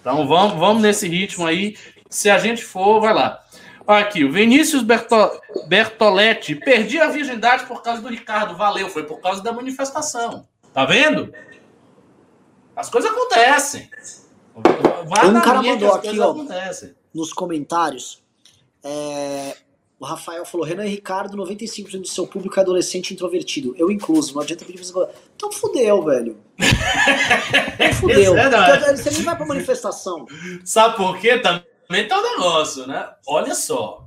Então vamos, vamos nesse ritmo aí. Se a gente for, vai lá. Aqui, o Vinícius Berto... Bertoletti. Perdi a virgindade por causa do Ricardo. Valeu, foi por causa da manifestação. Tá vendo? As coisas acontecem. Vai um cara mandou aqui, ó, acontecem. nos comentários. É... O Rafael falou: Renan e Ricardo, 95% do seu público é adolescente introvertido. Eu incluso, não adianta pedir pra você Então fudeu, velho. Então fudeu. É você nem vai pra manifestação. Sabe por quê? Também também tá um negócio, né? Olha só.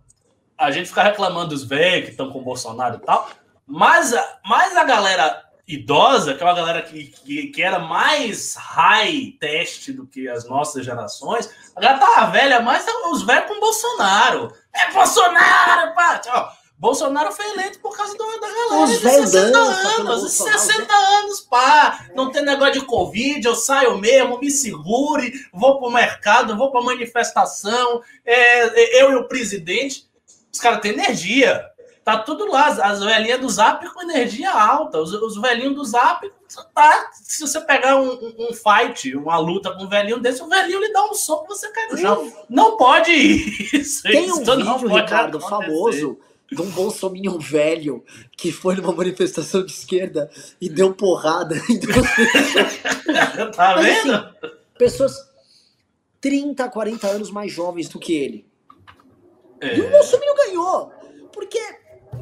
A gente fica reclamando dos velhos que estão com o Bolsonaro e tal, mas, mas a galera idosa, que é uma galera que, que, que, era mais high teste do que as nossas gerações, a galera tava velha, mas os velhos com Bolsonaro. É Bolsonaro, pá! Bolsonaro foi eleito por causa do, da galera Os de 60 anos, 60 anos, pá. Não tem negócio de Covid, eu saio mesmo, me segure, vou pro mercado, vou pra manifestação, é, eu e o presidente. Os caras têm energia. Tá tudo lá. As velhinhas do Zap com energia alta. Os, os velhinhos do Zap, tá. Se você pegar um, um, um, fight, uma luta com um velhinho desse, o velhinho lhe dá um soco e você cai no chão. Não pode isso. Tem um isso vídeo, Ricardo, acontecer. famoso de um bolsominion velho que foi numa manifestação de esquerda e deu porrada em duas pessoas. tá vendo? Assim, pessoas 30, 40 anos mais jovens do que ele. É. E o bolsominion ganhou. Porque,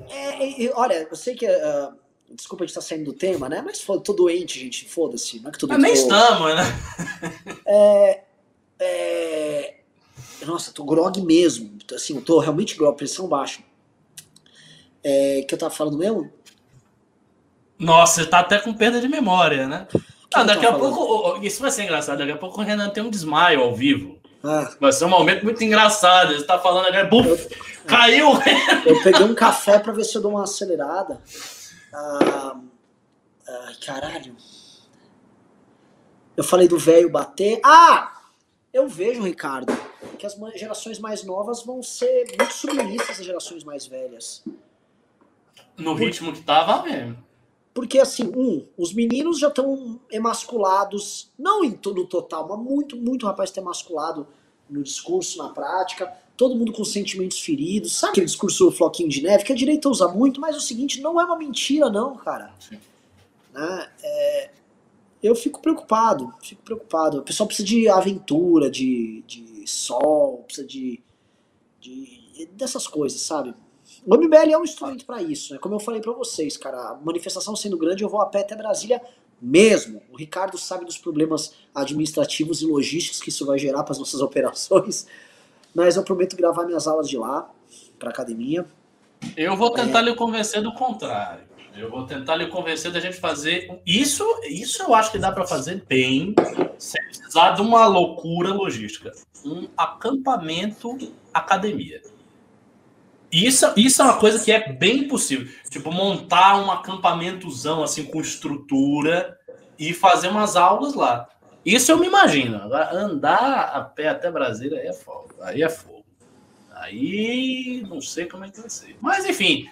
é, é, olha, eu sei que... Uh, desculpa a gente estar tá saindo do tema, né? Mas foda, tô doente, gente. Foda-se. Não é que tô doente. nem estamos, né? É, é, nossa, tô grog mesmo. Assim, eu tô realmente grog, pressão baixa. É, que eu tava falando mesmo? Nossa, você tá até com perda de memória, né? Ah, daqui a falando? pouco. Isso vai ser engraçado. Daqui a pouco o Renan tem um desmaio ao vivo. Ah. Vai ser um momento muito engraçado. Você tá falando agora, buf, eu, caiu! Eu peguei um café pra ver se eu dou uma acelerada. Ah, ai, caralho. Eu falei do velho bater. Ah! Eu vejo, Ricardo, que as gerações mais novas vão ser muito submissas às gerações mais velhas. No Por... ritmo que tava mesmo. Porque, assim, um, os meninos já estão emasculados, não em todo o total, mas muito, muito rapaz está emasculado no discurso, na prática, todo mundo com sentimentos feridos. Sabe aquele discurso do floquinho de neve que a direita usa muito, mas é o seguinte, não é uma mentira, não, cara. Né? É, eu fico preocupado, fico preocupado. O pessoal precisa de aventura, de, de sol, precisa de, de dessas coisas, sabe? O MBL é um instrumento para isso, né? Como eu falei para vocês, cara, a manifestação sendo grande, eu vou a pé até Brasília mesmo. O Ricardo sabe dos problemas administrativos e logísticos que isso vai gerar para as nossas operações, mas eu prometo gravar minhas aulas de lá para academia. Eu vou tentar é... lhe convencer do contrário. Eu vou tentar lhe convencer da gente fazer isso. Isso eu acho que dá para fazer bem, sem precisar de uma loucura logística. Um acampamento academia. Isso, isso é uma coisa que é bem possível. Tipo, montar um acampamentozão assim com estrutura e fazer umas aulas lá. Isso eu me imagino. Agora, andar a pé até Brasília aí é fogo. Aí é fogo. Aí não sei como é que vai ser. Mas enfim,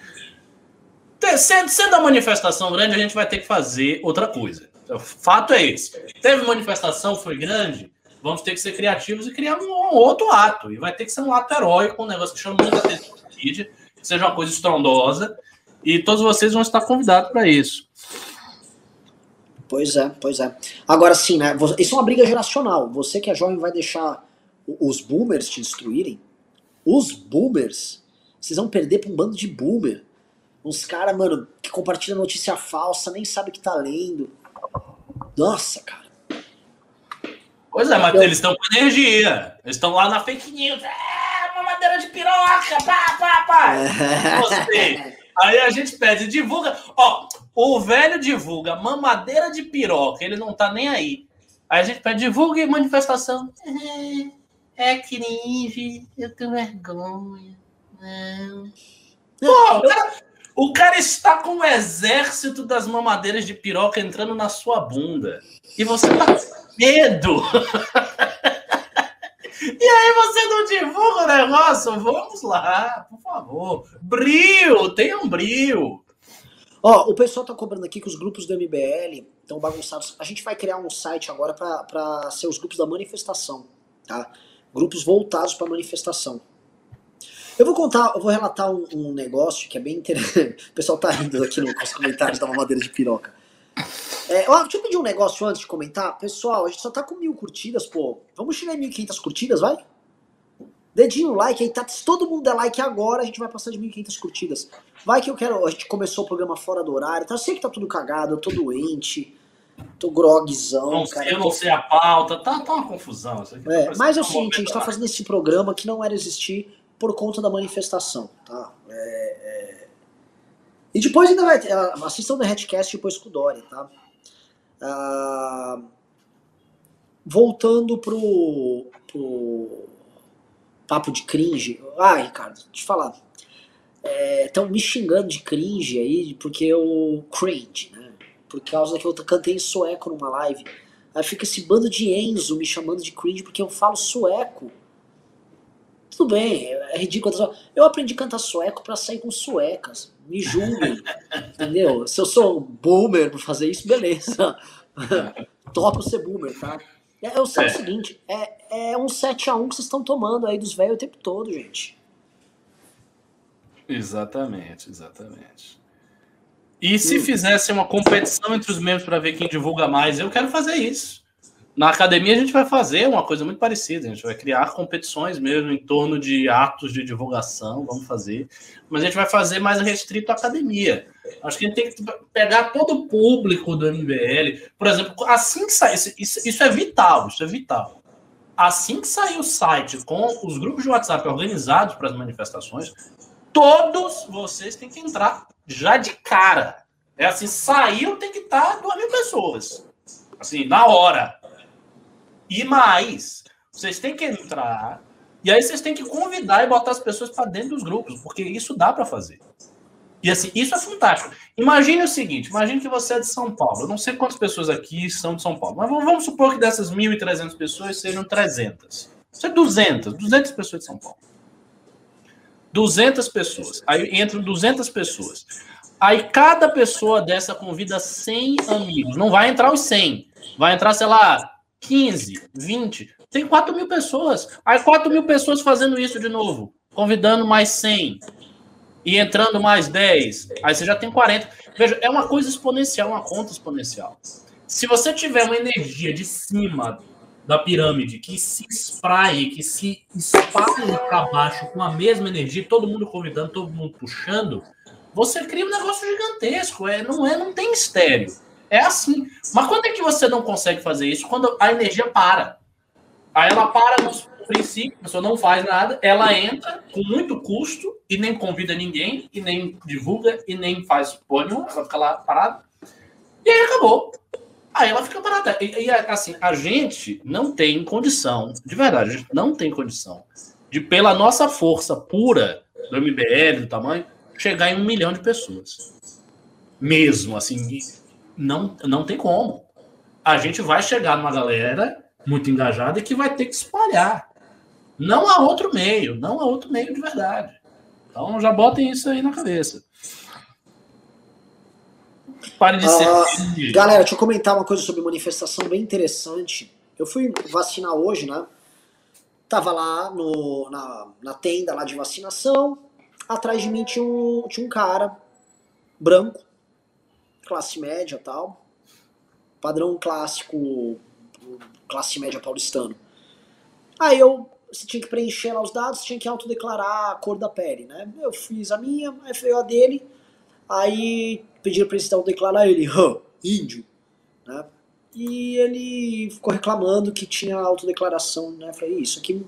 sendo, sendo a manifestação grande, a gente vai ter que fazer outra coisa. O fato é esse. Teve manifestação, foi grande, vamos ter que ser criativos e criar um, outro ato. E vai ter que ser um ato heróico, um negócio que chama muita atenção que seja uma coisa estrondosa. E todos vocês vão estar convidados para isso. Pois é, pois é. Agora sim, né? Isso é uma briga geracional. Você que é jovem vai deixar os boomers te destruírem? Os boomers? Vocês vão perder para um bando de boomer. Uns caras, mano, que compartilham notícia falsa, nem sabe o que tá lendo. Nossa, cara. Pois é, mas Eu... eles estão com energia. Eles estão lá na fake news. É, de piroca, pá, pá, pá. Você. Aí a gente pede, divulga. Ó, o velho divulga mamadeira de piroca, ele não tá nem aí. Aí a gente pede, divulga manifestação. É, é cringe, eu tenho vergonha. Não. Pô, o cara, o cara está com o exército das mamadeiras de piroca entrando na sua bunda. E você tá com medo. E aí você não divulga o negócio? Vamos lá, por favor. Brio, tenha um brio. Ó, o pessoal tá cobrando aqui que os grupos do MBL estão bagunçados. A gente vai criar um site agora para ser os grupos da manifestação, tá? Grupos voltados para manifestação. Eu vou contar, eu vou relatar um, um, negócio que é bem interessante. O pessoal tá rindo aqui nos comentários da mamadeira de piroca. É, ó, deixa eu pedir um negócio antes de comentar. Pessoal, a gente só tá com mil curtidas, pô. Vamos chegar em 1.500 curtidas, vai? Dedinho like aí, tá? Se todo mundo der like agora, a gente vai passar de 1.500 curtidas. Vai que eu quero. A gente começou o programa fora do horário, tá? Eu sei que tá tudo cagado, eu tô doente, tô grogzão. Não cara, eu não sei a pauta, tá, tá uma confusão. É, tá mas é o seguinte, a gente tá fazendo esse programa que não era existir por conta da manifestação, tá? É, é... E depois ainda vai ter. Assistam o Redcast depois com o Dori, tá? Ah, voltando pro, pro papo de cringe. Ah, Ricardo, deixa eu te falar. Estão é, me xingando de cringe aí, porque eu cringe, né? Por causa que eu cantei em sueco numa live. Aí fica esse bando de Enzo me chamando de cringe porque eu falo sueco. Tudo bem, é ridículo. Eu aprendi a cantar sueco para sair com suecas me julguem, entendeu? Se eu sou boomer por fazer isso, beleza. Topo ser boomer, tá? É, eu sei é. o seguinte, é, é um 7x1 que vocês estão tomando aí dos velhos o tempo todo, gente. Exatamente, exatamente. E se fizesse uma competição entre os membros para ver quem divulga mais, eu quero fazer isso. Na academia a gente vai fazer uma coisa muito parecida, a gente vai criar competições mesmo em torno de atos de divulgação, vamos fazer, mas a gente vai fazer mais restrito à academia. Acho que a gente tem que pegar todo o público do MBL, por exemplo, assim que sair, isso, isso é vital, isso é vital. Assim que sair o site com os grupos de WhatsApp organizados para as manifestações, todos vocês têm que entrar já de cara. É assim, saiu tem que estar duas mil pessoas. Assim, na hora. E mais, vocês têm que entrar e aí vocês têm que convidar e botar as pessoas para dentro dos grupos, porque isso dá para fazer. E assim, isso é fantástico. Imagine o seguinte: imagine que você é de São Paulo. Eu não sei quantas pessoas aqui são de São Paulo, mas vamos supor que dessas 1.300 pessoas sejam 300. Isso é 200, 200 pessoas de São Paulo. 200 pessoas. Aí entram 200 pessoas. Aí cada pessoa dessa convida 100 amigos. Não vai entrar os 100. Vai entrar, sei lá, 15, 20. Tem 4 mil pessoas. Aí 4 mil pessoas fazendo isso de novo. Convidando mais 100. E entrando mais 10. Aí você já tem 40. Veja, é uma coisa exponencial, uma conta exponencial. Se você tiver uma energia de cima da pirâmide que se espraie, que se espalhe para baixo com a mesma energia, todo mundo convidando, todo mundo puxando, você cria um negócio gigantesco. É, não, é, não tem mistério. É assim. Mas quando é que você não consegue fazer isso? Quando a energia para. Aí ela para no princípio, a pessoa não faz nada, ela entra com muito custo e nem convida ninguém, e nem divulga, e nem faz porra ela fica lá parada. E aí acabou. Aí ela fica parada. E, e assim, a gente não tem condição, de verdade, a gente não tem condição de, pela nossa força pura, do MBL, do tamanho, chegar em um milhão de pessoas. Mesmo assim, não, não tem como. A gente vai chegar numa galera muito engajada e que vai ter que espalhar. Não há outro meio, não há outro meio de verdade. Então já botem isso aí na cabeça. Pare de ser. Uh, galera, deixa eu comentar uma coisa sobre manifestação bem interessante. Eu fui vacinar hoje, né? Tava lá no, na, na tenda lá de vacinação. Atrás de mim tinha um, tinha um cara branco, classe média tal. Padrão clássico, classe média paulistano. Aí eu você tinha que preencher lá os dados, tinha que autodeclarar a cor da pele, né? Eu fiz a minha, aí veio a dele, aí pediram pra ele autodeclarar ele, Hã, índio, né? E ele ficou reclamando que tinha autodeclaração, né? falei, isso aqui,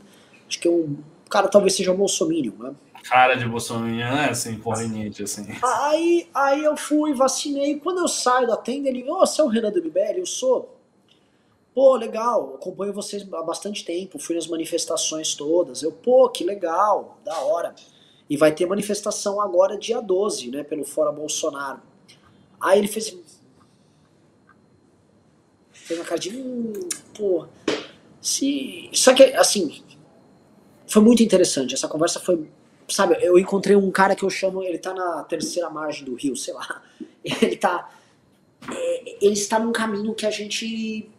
acho que é um o cara talvez seja um bolsominion, né? Cara de bolsominion, é assim, porrenite, assim. Aí, aí eu fui, vacinei, quando eu saio da tenda, ele, ô, oh, você é o Renan do MBL? Eu sou. Pô, legal, acompanho vocês há bastante tempo, fui nas manifestações todas. Eu, pô, que legal, da hora. E vai ter manifestação agora dia 12, né, pelo Fora Bolsonaro. Aí ele fez fez uma cara de, hum, pô, se... Só que, assim, foi muito interessante, essa conversa foi, sabe, eu encontrei um cara que eu chamo, ele tá na terceira margem do rio, sei lá, ele tá, é, ele está num caminho que a gente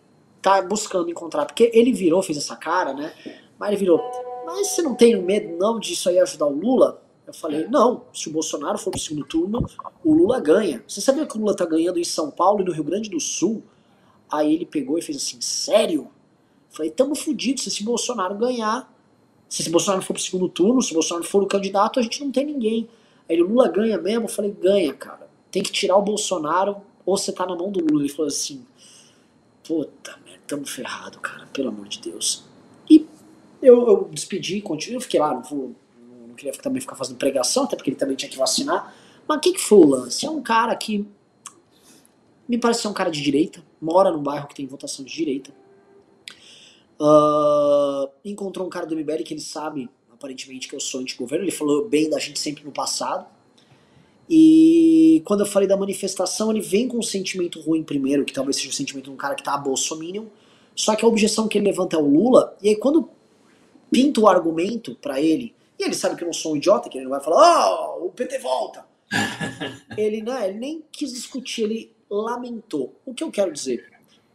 tá buscando encontrar. Porque ele virou, fez essa cara, né? Mas ele virou, mas você não tem medo não disso aí ajudar o Lula? Eu falei, não, se o Bolsonaro for pro segundo turno, o Lula ganha. Você sabia que o Lula tá ganhando em São Paulo e no Rio Grande do Sul? Aí ele pegou e fez assim, sério? Eu falei, tamo fudidos, se esse Bolsonaro ganhar, se esse Bolsonaro for pro segundo turno, se o Bolsonaro for o candidato, a gente não tem ninguém. Aí ele, Lula ganha mesmo? Eu falei, ganha, cara. Tem que tirar o Bolsonaro ou você tá na mão do Lula. Ele falou assim, puta tamo ferrado, cara, pelo amor de Deus. E eu, eu despedi, continuei, eu fiquei lá, não, vou, não queria também ficar fazendo pregação, até porque ele também tinha que vacinar. Mas o que, que foi o lance? É um cara que me parece ser um cara de direita, mora num bairro que tem votação de direita. Uh, encontrou um cara do MBL que ele sabe, aparentemente, que eu sou anti-governo. Ele falou bem da gente sempre no passado. E quando eu falei da manifestação, ele vem com um sentimento ruim primeiro, que talvez seja o sentimento de um cara que tá a Bolsominion, só que a objeção que ele levanta é o Lula, e aí quando pinta o argumento para ele, e ele sabe que eu não sou um idiota, que ele não vai falar, oh, o PT volta. ele, né, ele nem quis discutir, ele lamentou. O que eu quero dizer?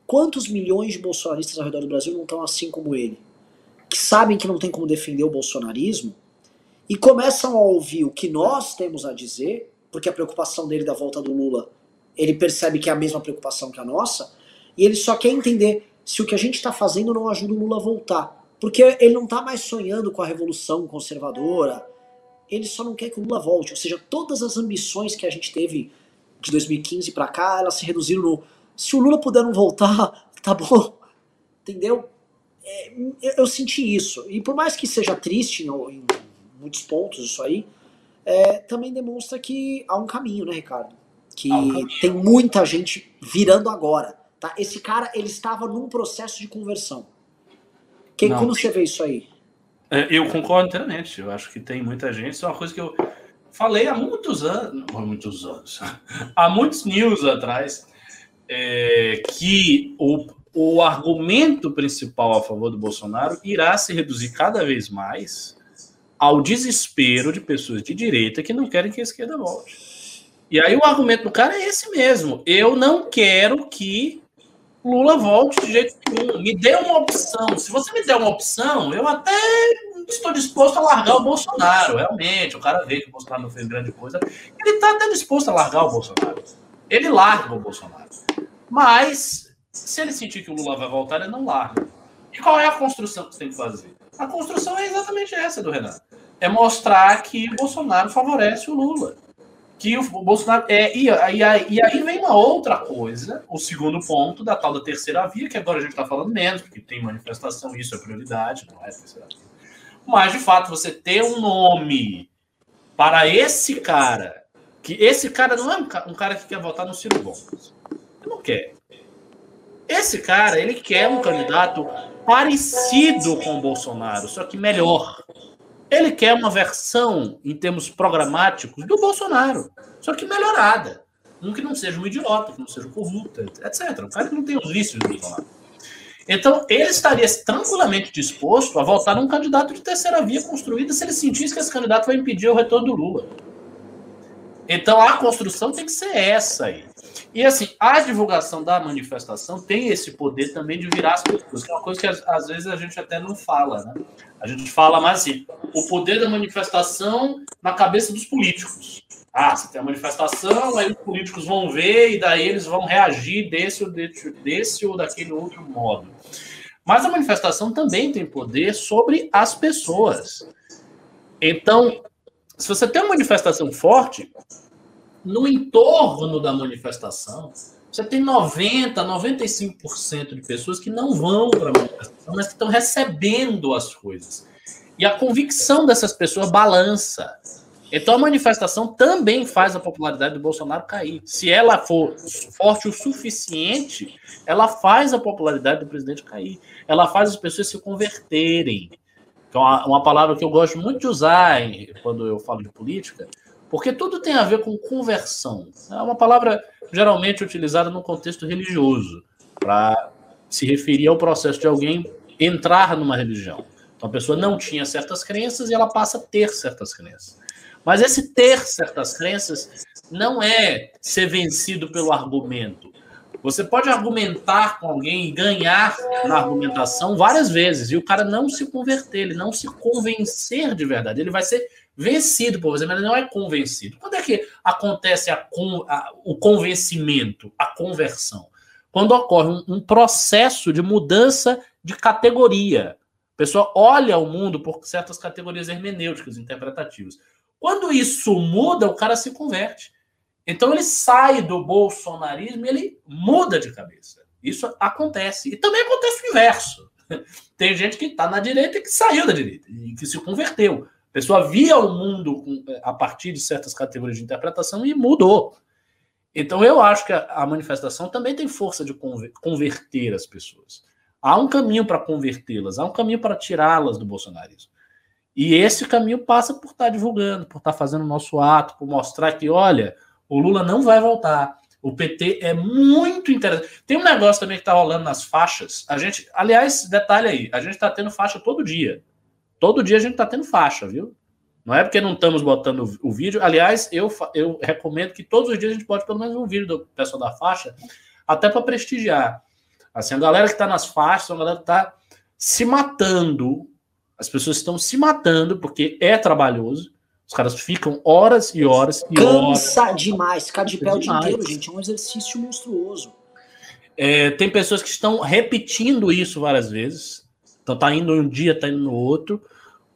Quantos milhões de bolsonaristas ao redor do Brasil não estão assim como ele? Que sabem que não tem como defender o bolsonarismo e começam a ouvir o que nós temos a dizer porque a preocupação dele da volta do Lula, ele percebe que é a mesma preocupação que a nossa, e ele só quer entender se o que a gente está fazendo não ajuda o Lula a voltar. Porque ele não está mais sonhando com a revolução conservadora, ele só não quer que o Lula volte. Ou seja, todas as ambições que a gente teve de 2015 para cá, elas se reduziram no. Se o Lula puder não voltar, tá bom. Entendeu? É, eu, senti isso. E por mais que seja triste em, em muitos pontos isso aí, é, também demonstra que há um caminho, né, Ricardo? Que um tem muita gente virando agora. Tá? Esse cara, ele estava num processo de conversão. Que, como você vê isso aí? É, eu concordo inteiramente. Eu acho que tem muita gente. Isso é uma coisa que eu falei há muitos anos. Há muitos anos. há muitos news atrás. É, que o, o argumento principal a favor do Bolsonaro irá se reduzir cada vez mais ao desespero de pessoas de direita que não querem que a esquerda volte. E aí o argumento do cara é esse mesmo. Eu não quero que Lula volte de jeito nenhum. Me dê uma opção. Se você me der uma opção, eu até estou disposto a largar o Bolsonaro. Realmente, o cara vê que o Bolsonaro não fez grande coisa. Ele está até disposto a largar o Bolsonaro. Ele larga o Bolsonaro. Mas, se ele sentir que o Lula vai voltar, ele não larga. E qual é a construção que você tem que fazer? A construção é exatamente essa do Renan. É mostrar que o Bolsonaro favorece o Lula. Que o Bolsonaro. É, e, e, e aí vem uma outra coisa, o segundo ponto da tal da terceira via, que agora a gente está falando menos, porque tem manifestação, isso é prioridade, não é terceira via. Mas, de fato, você ter um nome para esse cara, que esse cara não é um, cara que quer votar no Ciro Gomes. Ele não quer. Esse cara, ele quer um candidato parecido com o Bolsonaro, só que melhor. Ele quer uma versão, em termos programáticos, do Bolsonaro, só que melhorada. Um que não seja um idiota, que não seja um corrupto, etc. Um cara que não tem os vícios do Bolsonaro. Então, ele estaria tranquilamente disposto a votar num candidato de terceira via construída se ele sentisse que esse candidato vai impedir o retorno do Lula. Então, a construção tem que ser essa aí. E assim, a divulgação da manifestação tem esse poder também de virar as pessoas, que é uma coisa que às vezes a gente até não fala, né? A gente fala mais assim, o poder da manifestação na cabeça dos políticos. Ah, você tem a manifestação, aí os políticos vão ver e daí eles vão reagir desse ou, desse ou daquele outro modo. Mas a manifestação também tem poder sobre as pessoas. Então, se você tem uma manifestação forte, no entorno da manifestação, você tem 90, 95% de pessoas que não vão para a manifestação, mas que estão recebendo as coisas. E a convicção dessas pessoas balança. Então a manifestação também faz a popularidade do Bolsonaro cair. Se ela for forte o suficiente, ela faz a popularidade do presidente cair. Ela faz as pessoas se converterem. Que é uma, uma palavra que eu gosto muito de usar quando eu falo de política, porque tudo tem a ver com conversão. É uma palavra geralmente utilizada no contexto religioso, para se referir ao processo de alguém entrar numa religião. Então a pessoa não tinha certas crenças e ela passa a ter certas crenças. Mas esse ter certas crenças não é ser vencido pelo argumento. Você pode argumentar com alguém e ganhar na argumentação várias vezes, e o cara não se converter, ele não se convencer de verdade. Ele vai ser vencido por você, mas ele não é convencido. Quando é que acontece a, a, o convencimento, a conversão? Quando ocorre um, um processo de mudança de categoria. A pessoa olha o mundo por certas categorias hermenêuticas, interpretativas. Quando isso muda, o cara se converte. Então ele sai do bolsonarismo e ele muda de cabeça. Isso acontece. E também acontece o inverso. Tem gente que está na direita e que saiu da direita e que se converteu. A pessoa via o mundo a partir de certas categorias de interpretação e mudou. Então eu acho que a manifestação também tem força de converter as pessoas. Há um caminho para convertê-las, há um caminho para tirá-las do bolsonarismo. E esse caminho passa por estar tá divulgando, por estar tá fazendo o nosso ato, por mostrar que, olha, o Lula não vai voltar. O PT é muito interessante. Tem um negócio também que está rolando nas faixas. A gente, aliás, detalhe aí, a gente está tendo faixa todo dia. Todo dia a gente está tendo faixa, viu? Não é porque não estamos botando o vídeo. Aliás, eu, eu recomendo que todos os dias a gente bote pelo menos um vídeo do pessoal da faixa, até para prestigiar. Assim, a galera que está nas faixas, a galera que está se matando as pessoas estão se matando porque é trabalhoso. Os caras ficam horas e horas e Cansa horas. demais. Ficar de pé o dia inteiro, gente, é um exercício monstruoso. É, tem pessoas que estão repetindo isso várias vezes. Então tá indo um dia, tá indo no outro.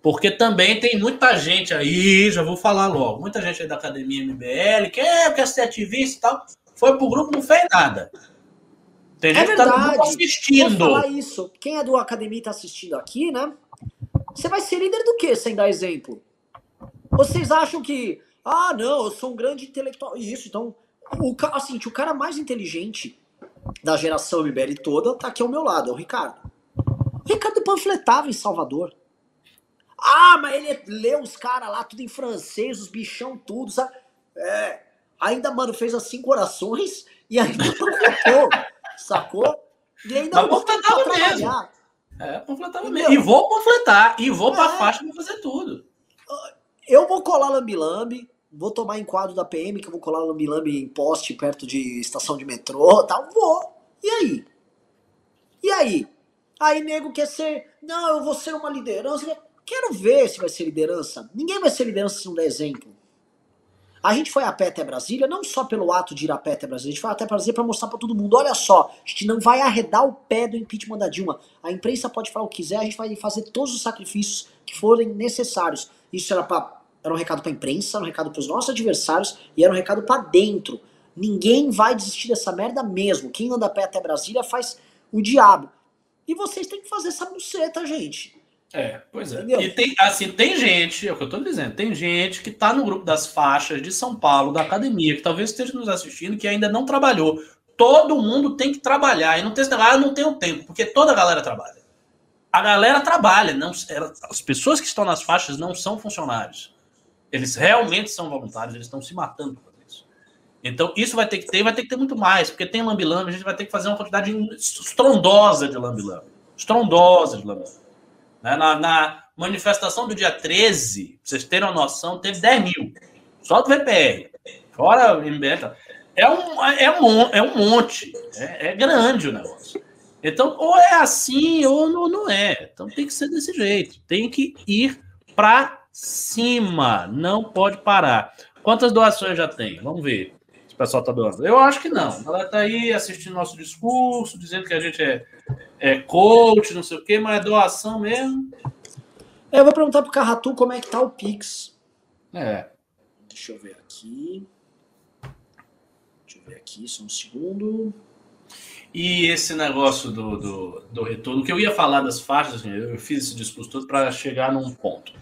Porque também tem muita gente aí, já vou falar logo, muita gente aí da Academia MBL, que é, quer ser ativista e tal, foi pro grupo não fez nada. Tem gente é verdade. que tá assistindo. Vou falar isso. Quem é do Academia tá assistindo aqui, né? Você vai ser líder do quê sem dar exemplo? Vocês acham que, ah, não, eu sou um grande intelectual. Isso, então, o, assim, o cara mais inteligente da geração MBL toda tá aqui ao meu lado, é o Ricardo. O Ricardo panfletava em Salvador. Ah, mas ele leu os caras lá, tudo em francês, os bichão, tudo, sabe? É, ainda, mano, fez as cinco orações e ainda panfletou, sacou? E ainda mas panfletava mesmo. É, panfletava mesmo. E vou panfletar, e vou é. pra faixa pra fazer tudo. Eu vou colar lambi-lambi, vou tomar enquadro da PM, que eu vou colar lambi-lambi em poste perto de estação de metrô tal. Vou. E aí? E aí? Aí nego quer ser. Não, eu vou ser uma liderança. Quero ver se vai ser liderança. Ninguém vai ser liderança se não der exemplo. A gente foi a pé até Brasília, não só pelo ato de ir a pé até Brasília, a gente foi até Brasília para mostrar para todo mundo, olha só, a gente não vai arredar o pé do impeachment da Dilma. A imprensa pode falar o que quiser, a gente vai fazer todos os sacrifícios que forem necessários. Isso era, pra, era um recado para a imprensa, era um recado para os nossos adversários e era um recado para dentro. Ninguém vai desistir dessa merda mesmo. Quem anda a pé até Brasília faz o diabo. E vocês têm que fazer essa buceta, gente. É, pois é. Entendeu? E tem, assim, tem gente, é o que eu tô dizendo, tem gente que tá no grupo das faixas de São Paulo, da academia, que talvez esteja nos assistindo, que ainda não trabalhou. Todo mundo tem que trabalhar. E não tem ah, não tenho tempo, porque toda a galera trabalha. a galera trabalha, não, as pessoas que estão nas faixas não são funcionários. Eles realmente são voluntários, eles estão se matando por isso. Então, isso vai ter que ter, vai ter que ter muito mais, porque tem lambilambe, a gente vai ter que fazer uma quantidade estrondosa de lambilambe. Estrondosa de lambilambe. Né? Na, na, manifestação do dia 13, pra vocês terem uma noção, teve 10 mil. Só do VPR. Fora o MBL. É um, é um, é um monte. É, é grande o negócio. Então, ou é assim ou não, não é. Então tem que ser desse jeito. Tem que ir para cima. Não pode parar. Quantas doações já tem? Vamos ver se o pessoal está doando. Eu acho que não. Ela está aí assistindo nosso discurso, dizendo que a gente é, é coach, não sei o quê, mas é doação mesmo. É, eu vou perguntar pro Carratu como é que tá o Pix. É. Deixa eu ver aqui. Deixa eu ver aqui, só um segundo. E esse negócio do, do, do retorno, que eu ia falar das faixas, assim, eu fiz esse discurso todo para chegar num ponto.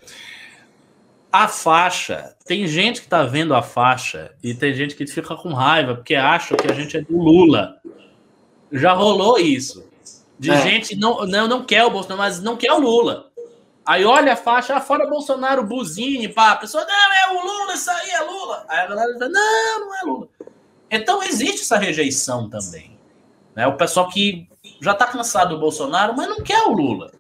A faixa, tem gente que tá vendo a faixa e tem gente que fica com raiva porque acha que a gente é do Lula. Já rolou isso. De é. gente não, não, não quer o Bolsonaro, mas não quer o Lula. Aí olha a faixa, ah, fora Bolsonaro, Buzine, pá. A pessoa, não, é o Lula, isso aí é Lula. Aí a galera diz, não, não é Lula. Então existe essa rejeição também. Né? O pessoal que já tá cansado do Bolsonaro, mas não quer o Lula.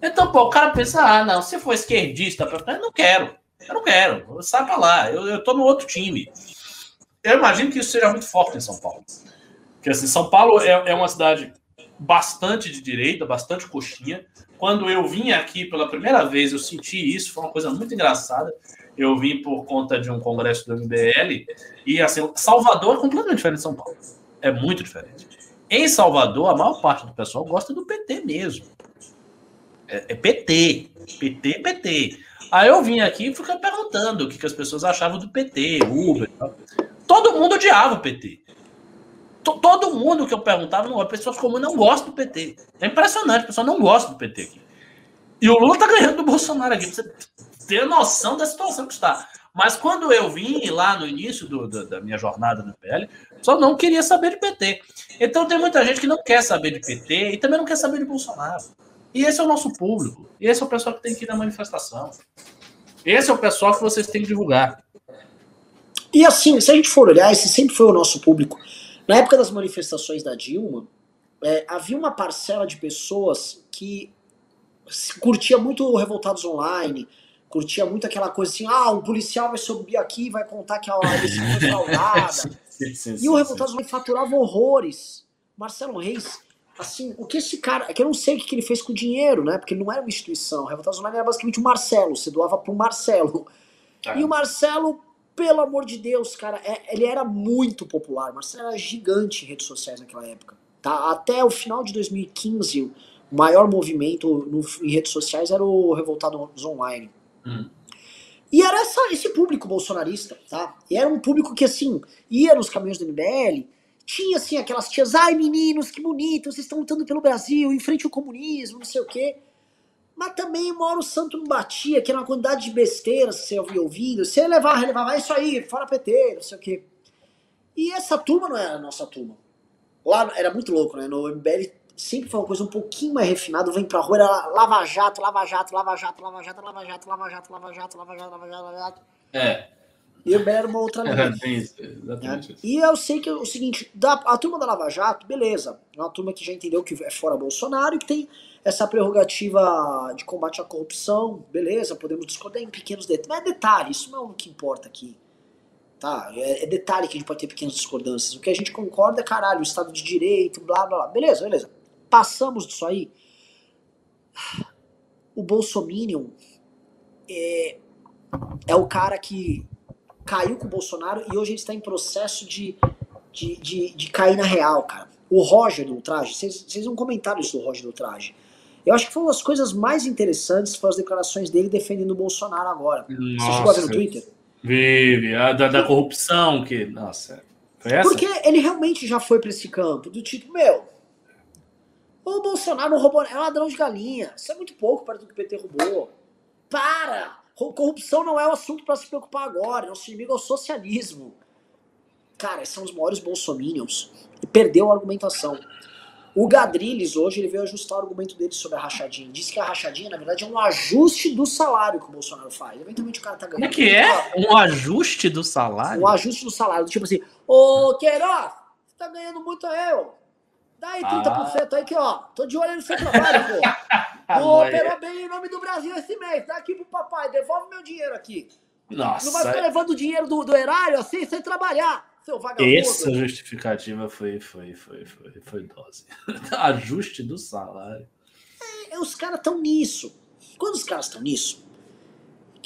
Então, pô, o cara pensa, ah, não, se for esquerdista, eu não quero. Eu não quero. Sai pra lá. Eu, eu tô no outro time. Eu imagino que isso seja muito forte em São Paulo. Porque assim, São Paulo é, é uma cidade bastante de direita, bastante coxinha. Quando eu vim aqui pela primeira vez, eu senti isso, foi uma coisa muito engraçada. Eu vim por conta de um congresso do MBL e assim, Salvador é completamente diferente de São Paulo. É muito diferente. Em Salvador, a maior parte do pessoal gosta do PT mesmo. É, é PT. PT, PT. Aí eu vim aqui e fiquei perguntando o que, que as pessoas achavam do PT, Uber. Todo mundo odiava o PT todo mundo que eu perguntava, não, pessoas comuns não gostam do PT. É impressionante, a pessoa não gosta do PT aqui. E o Lula tá ganhando do Bolsonaro aqui, pra você ter noção da situação que está. Mas quando eu vim lá no início do, do, da minha jornada no PL, só não queria saber de PT. Então tem muita gente que não quer saber de PT e também não quer saber de Bolsonaro. E esse é o nosso público. E esse é o pessoal que tem que ir na manifestação. Esse é o pessoal que vocês têm que divulgar. E assim, se a gente for olhar, esse sempre foi o nosso público. Na época das manifestações da Dilma, é, havia uma parcela de pessoas que curtia muito o Revoltados Online, curtia muito aquela coisa assim, ah, um policial vai subir aqui e vai contar que a eleição foi fraudada. e o Revoltados Online faturava horrores. Marcelo Reis, assim, o que esse cara, é que eu não sei o que ele fez com o dinheiro, né, porque ele não era uma instituição, o Revoltados Online era basicamente o Marcelo, você doava pro Marcelo. Ah. E o Marcelo pelo amor de Deus, cara, é, ele era muito popular. Marcelo era gigante em redes sociais naquela época. Tá? Até o final de 2015, o maior movimento no, em redes sociais era o Revoltados Online. Hum. E era essa, esse público bolsonarista, tá? E era um público que, assim, ia nos caminhos do MBL, tinha, assim, aquelas tias, ai meninos, que bonito, vocês estão lutando pelo Brasil, em frente ao comunismo, não sei o quê. Mas também mora o santo não batia, que era uma quantidade de besteiras que você havia ouvido. Você levava, relevava, é isso aí, fora PT, não sei o quê. E essa turma não era a nossa turma. Lá era muito louco, né? No MBL sempre foi uma coisa um pouquinho mais refinada. Vem pra rua, era lava jato, lava jato, lava jato, lava jato, lava jato, lava jato, lava jato, lava jato, lava jato, lava jato. É. E era uma outra linha. É, exatamente é. E eu sei que é o seguinte, da, a turma da Lava Jato, beleza. É uma turma que já entendeu que é fora Bolsonaro e que tem essa prerrogativa de combate à corrupção, beleza, podemos discordar em pequenos detalhes, mas é detalhe, isso não é o que importa aqui. Tá? É, é, detalhe que a gente pode ter pequenas discordâncias. O que a gente concorda é, caralho, o Estado de Direito, blá blá blá. Beleza, beleza. Passamos disso aí. O Bolsominion é, é o cara que caiu com o Bolsonaro e hoje ele está em processo de, de, de, de cair na real, cara. O Roger do Ultraje, vocês não comentaram isso do Roger do Ultraje. Eu acho que foi uma das coisas mais interessantes foi as declarações dele defendendo o Bolsonaro agora. Nossa, Você chegou a ver no Twitter? Vive, a da, da corrupção que. Nossa. Foi essa? Porque ele realmente já foi para esse campo, do tipo, meu. O Bolsonaro roubou. É ladrão de galinha. Isso é muito pouco para do que o PT roubou. Para! Corrupção não é o assunto para se preocupar agora. Nosso inimigo é o socialismo. Cara, esses são os maiores bolsominions. E perdeu a argumentação. O Gadriles hoje ele veio ajustar o argumento dele sobre a rachadinha. Disse que a rachadinha, na verdade, é um ajuste do salário que o Bolsonaro faz. Eventualmente o cara tá ganhando. Como é que é? Um ajuste do salário? Um ajuste do salário. Tipo assim, ô Queiroz, você tá ganhando muito eu. Dá aí 30% ah. aí que, ó, tô de olho no seu trabalho, pô. Pô, operou bem em nome do Brasil esse mês. Dá aqui pro papai, devolve meu dinheiro aqui. Nossa. Não vai ficar levando o dinheiro do, do erário assim, sem trabalhar. Seu vagabundo. Essa justificativa foi, foi, foi, foi, foi dose. Ajuste do salário. É, os caras estão nisso. Quando os caras estão nisso,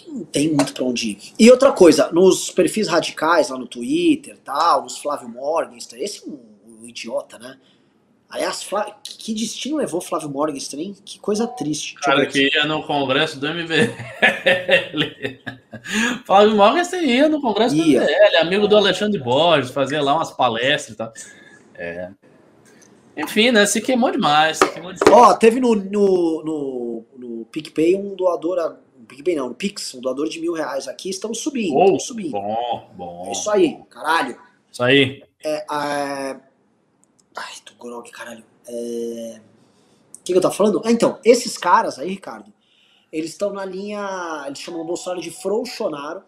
não tem muito pra onde ir. E outra coisa, nos perfis radicais lá no Twitter, tal, nos Flávio Morgenstern, esse é um, um idiota, né? Aliás, Flávio, que destino levou Flávio Morgenstern, Que coisa triste. Cara que ia no congresso do MBL. Flávio Morgenstern ia no congresso ia. do MBL, amigo do Alexandre Borges, fazia lá umas palestras e tal. É. Enfim, né? Se queimou demais. Se queimou demais. Ó, teve no, no, no, no PicPay um doador. No PicPay não, no Pix, um doador de mil reais aqui. Estamos subindo. Oh, estamos subindo. Bom, bom. É isso aí, caralho. Isso aí. É, é Ai, tô grog, caralho. É... O que, que eu tava falando? Ah, então, esses caras aí, Ricardo, eles estão na linha. Eles chamam o Bolsonaro de Frouxonaro.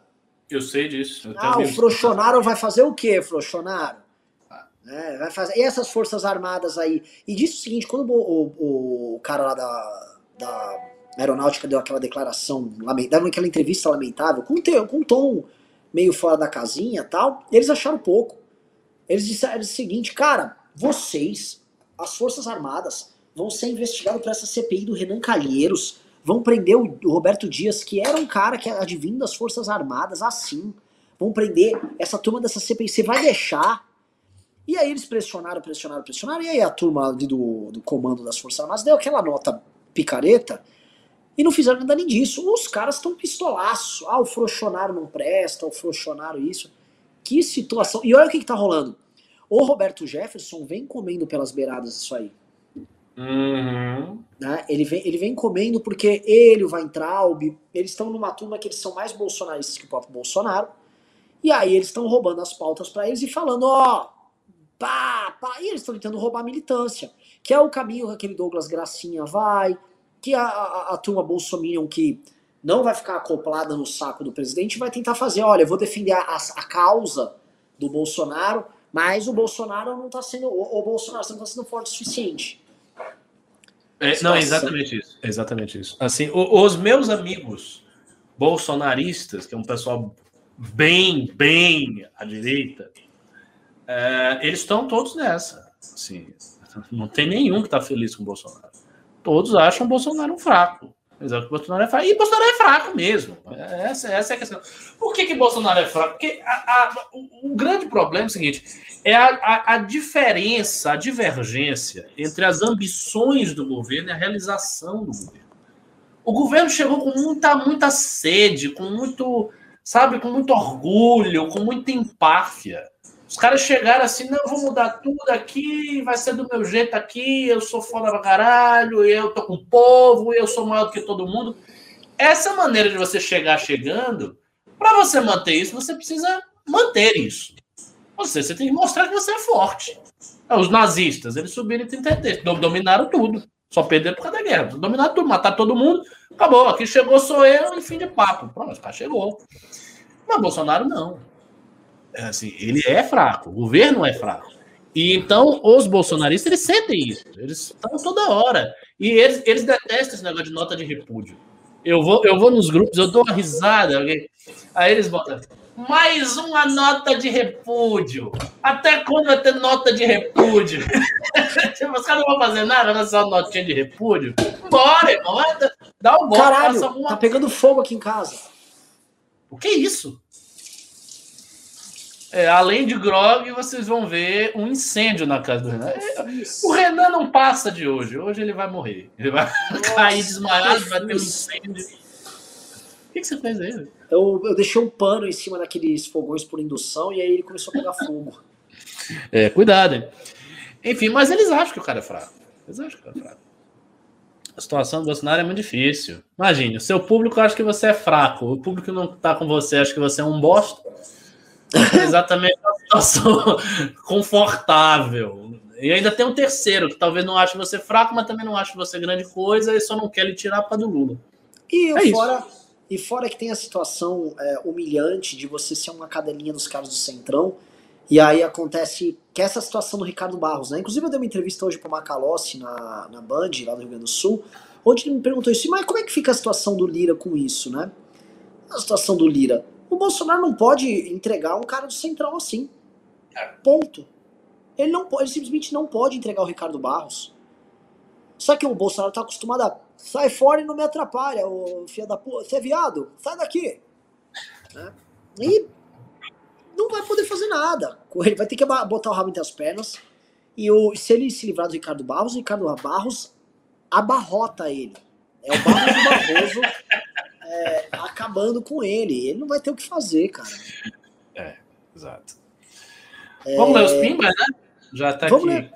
Eu sei disso. Eu ah, o Frouxonaro vai fazer o quê, Frouxonaro? Ah. É, vai fazer. E essas Forças Armadas aí? E disse o seguinte: quando o, o, o cara lá da, da aeronáutica deu aquela declaração, lamentável, aquela entrevista lamentável, com, com um tom meio fora da casinha tal, eles acharam pouco. Eles disseram o seguinte, cara, vocês, as Forças Armadas, vão ser investigados por essa CPI do Renan Calheiros, vão prender o Roberto Dias, que era um cara que advindo das Forças Armadas, assim. Vão prender essa turma dessa CPI. Você vai deixar? E aí eles pressionaram, pressionaram, pressionaram. E aí a turma ali do, do comando das Forças Armadas deu aquela nota picareta e não fizeram nada nem disso. Os caras estão pistolaço. Ah, o Frouxonário não presta, o Frouxonário isso. Que situação. E olha o que, que tá rolando. O Roberto Jefferson vem comendo pelas beiradas isso aí. Uhum. Né? Ele, vem, ele vem comendo porque ele, o Weintraub, eles estão numa turma que eles são mais bolsonaristas que o próprio Bolsonaro. E aí eles estão roubando as pautas para eles e falando, ó, pá, pá. E eles estão tentando roubar a militância, que é o caminho que aquele Douglas Gracinha vai, que a, a, a turma bolsominion que não vai ficar acoplada no saco do presidente vai tentar fazer, olha, eu vou defender a, a causa do Bolsonaro, mas o Bolsonaro não está sendo. O, o Bolsonaro não está sendo forte o suficiente. É, não, é exatamente isso. Exatamente isso. Assim, o, os meus amigos bolsonaristas, que é um pessoal bem, bem à direita, é, eles estão todos nessa. Assim, não tem nenhum que está feliz com o Bolsonaro. Todos acham o Bolsonaro um fraco. Exato, Bolsonaro é fraco. E Bolsonaro é fraco mesmo. Essa, essa é a questão. Por que, que Bolsonaro é fraco? Porque a, a, o, o, grande problema é o seguinte: é a, a, diferença, a divergência entre as ambições do governo e a realização do governo. O governo chegou com muita, muita sede, com muito, sabe, com muito orgulho, com muita empáfia. Os caras chegaram assim, não, vou mudar tudo aqui, vai ser do meu jeito aqui, eu sou foda pra caralho, eu tô com o povo, eu sou maior do que todo mundo. Essa maneira de você chegar chegando, para você manter isso, você precisa manter isso. Você, você tem que mostrar que você é forte. É, os nazistas, eles subiram em 33, dominaram tudo. Só perderam por causa da guerra. Dominaram tudo, mataram todo mundo. Acabou. Aqui chegou sou eu e fim de papo. Pronto, cara chegou. Mas Bolsonaro não. É assim, ele é fraco, o governo é fraco. E então os bolsonaristas eles sentem isso, eles estão toda hora. E eles, eles detestam esse negócio de nota de repúdio. Eu vou, eu vou nos grupos, eu dou uma risada, aí eles botam mais uma nota de repúdio. Até quando vai ter nota de repúdio? Tipo, os caras não vão fazer nada, vai ser uma notinha de repúdio? Bora, irmão, dá um bom. Caralho, tá pegando fogo aqui em casa. O que é isso? É, além de grog, vocês vão ver um incêndio na casa do Renan. É, o Renan não passa de hoje. Hoje ele vai morrer. Ele vai Nossa, cair desmaiado, vai ter um incêndio. O que, que você fez aí? Eu, eu deixei um pano em cima daqueles fogões por indução e aí ele começou a pegar fogo. É, cuidado, hein? Enfim, mas eles acham que o cara é fraco. Eles acham que o cara é fraco. A situação do Bolsonaro é muito difícil. Imagine, o seu público acha que você é fraco, o público que não tá com você acha que você é um bosta. Exatamente uma situação confortável. E ainda tem um terceiro, que talvez não ache você fraco, mas também não ache você grande coisa, e só não quer lhe tirar para do Lula. E é fora, e fora que tem a situação é, humilhante de você ser uma cadelinha dos caras do Centrão, e aí acontece que essa situação do Ricardo Barros, né? Inclusive eu dei uma entrevista hoje pro Macalossi na, na Band, lá do Rio Grande do Sul, onde ele me perguntou isso, mas como é que fica a situação do Lira com isso, né? A situação do Lira. O Bolsonaro não pode entregar um cara do Centrão assim. É. Ponto. Ele, não, ele simplesmente não pode entregar o Ricardo Barros. Só que o Bolsonaro tá acostumado a sai fora e não me atrapalha, ô filha da puta. Você é viado? Sai daqui. Né? E não vai poder fazer nada. Ele vai ter que botar o rabo entre as pernas. E o, se ele se livrar do Ricardo Barros, o Ricardo Barros abarrota ele. É o Barros do Barroso é, acabando com ele. Ele não vai ter o que fazer, cara. É, exato. É... Vamos ler os pimbas, né? Já tá Vamos aqui. Ler.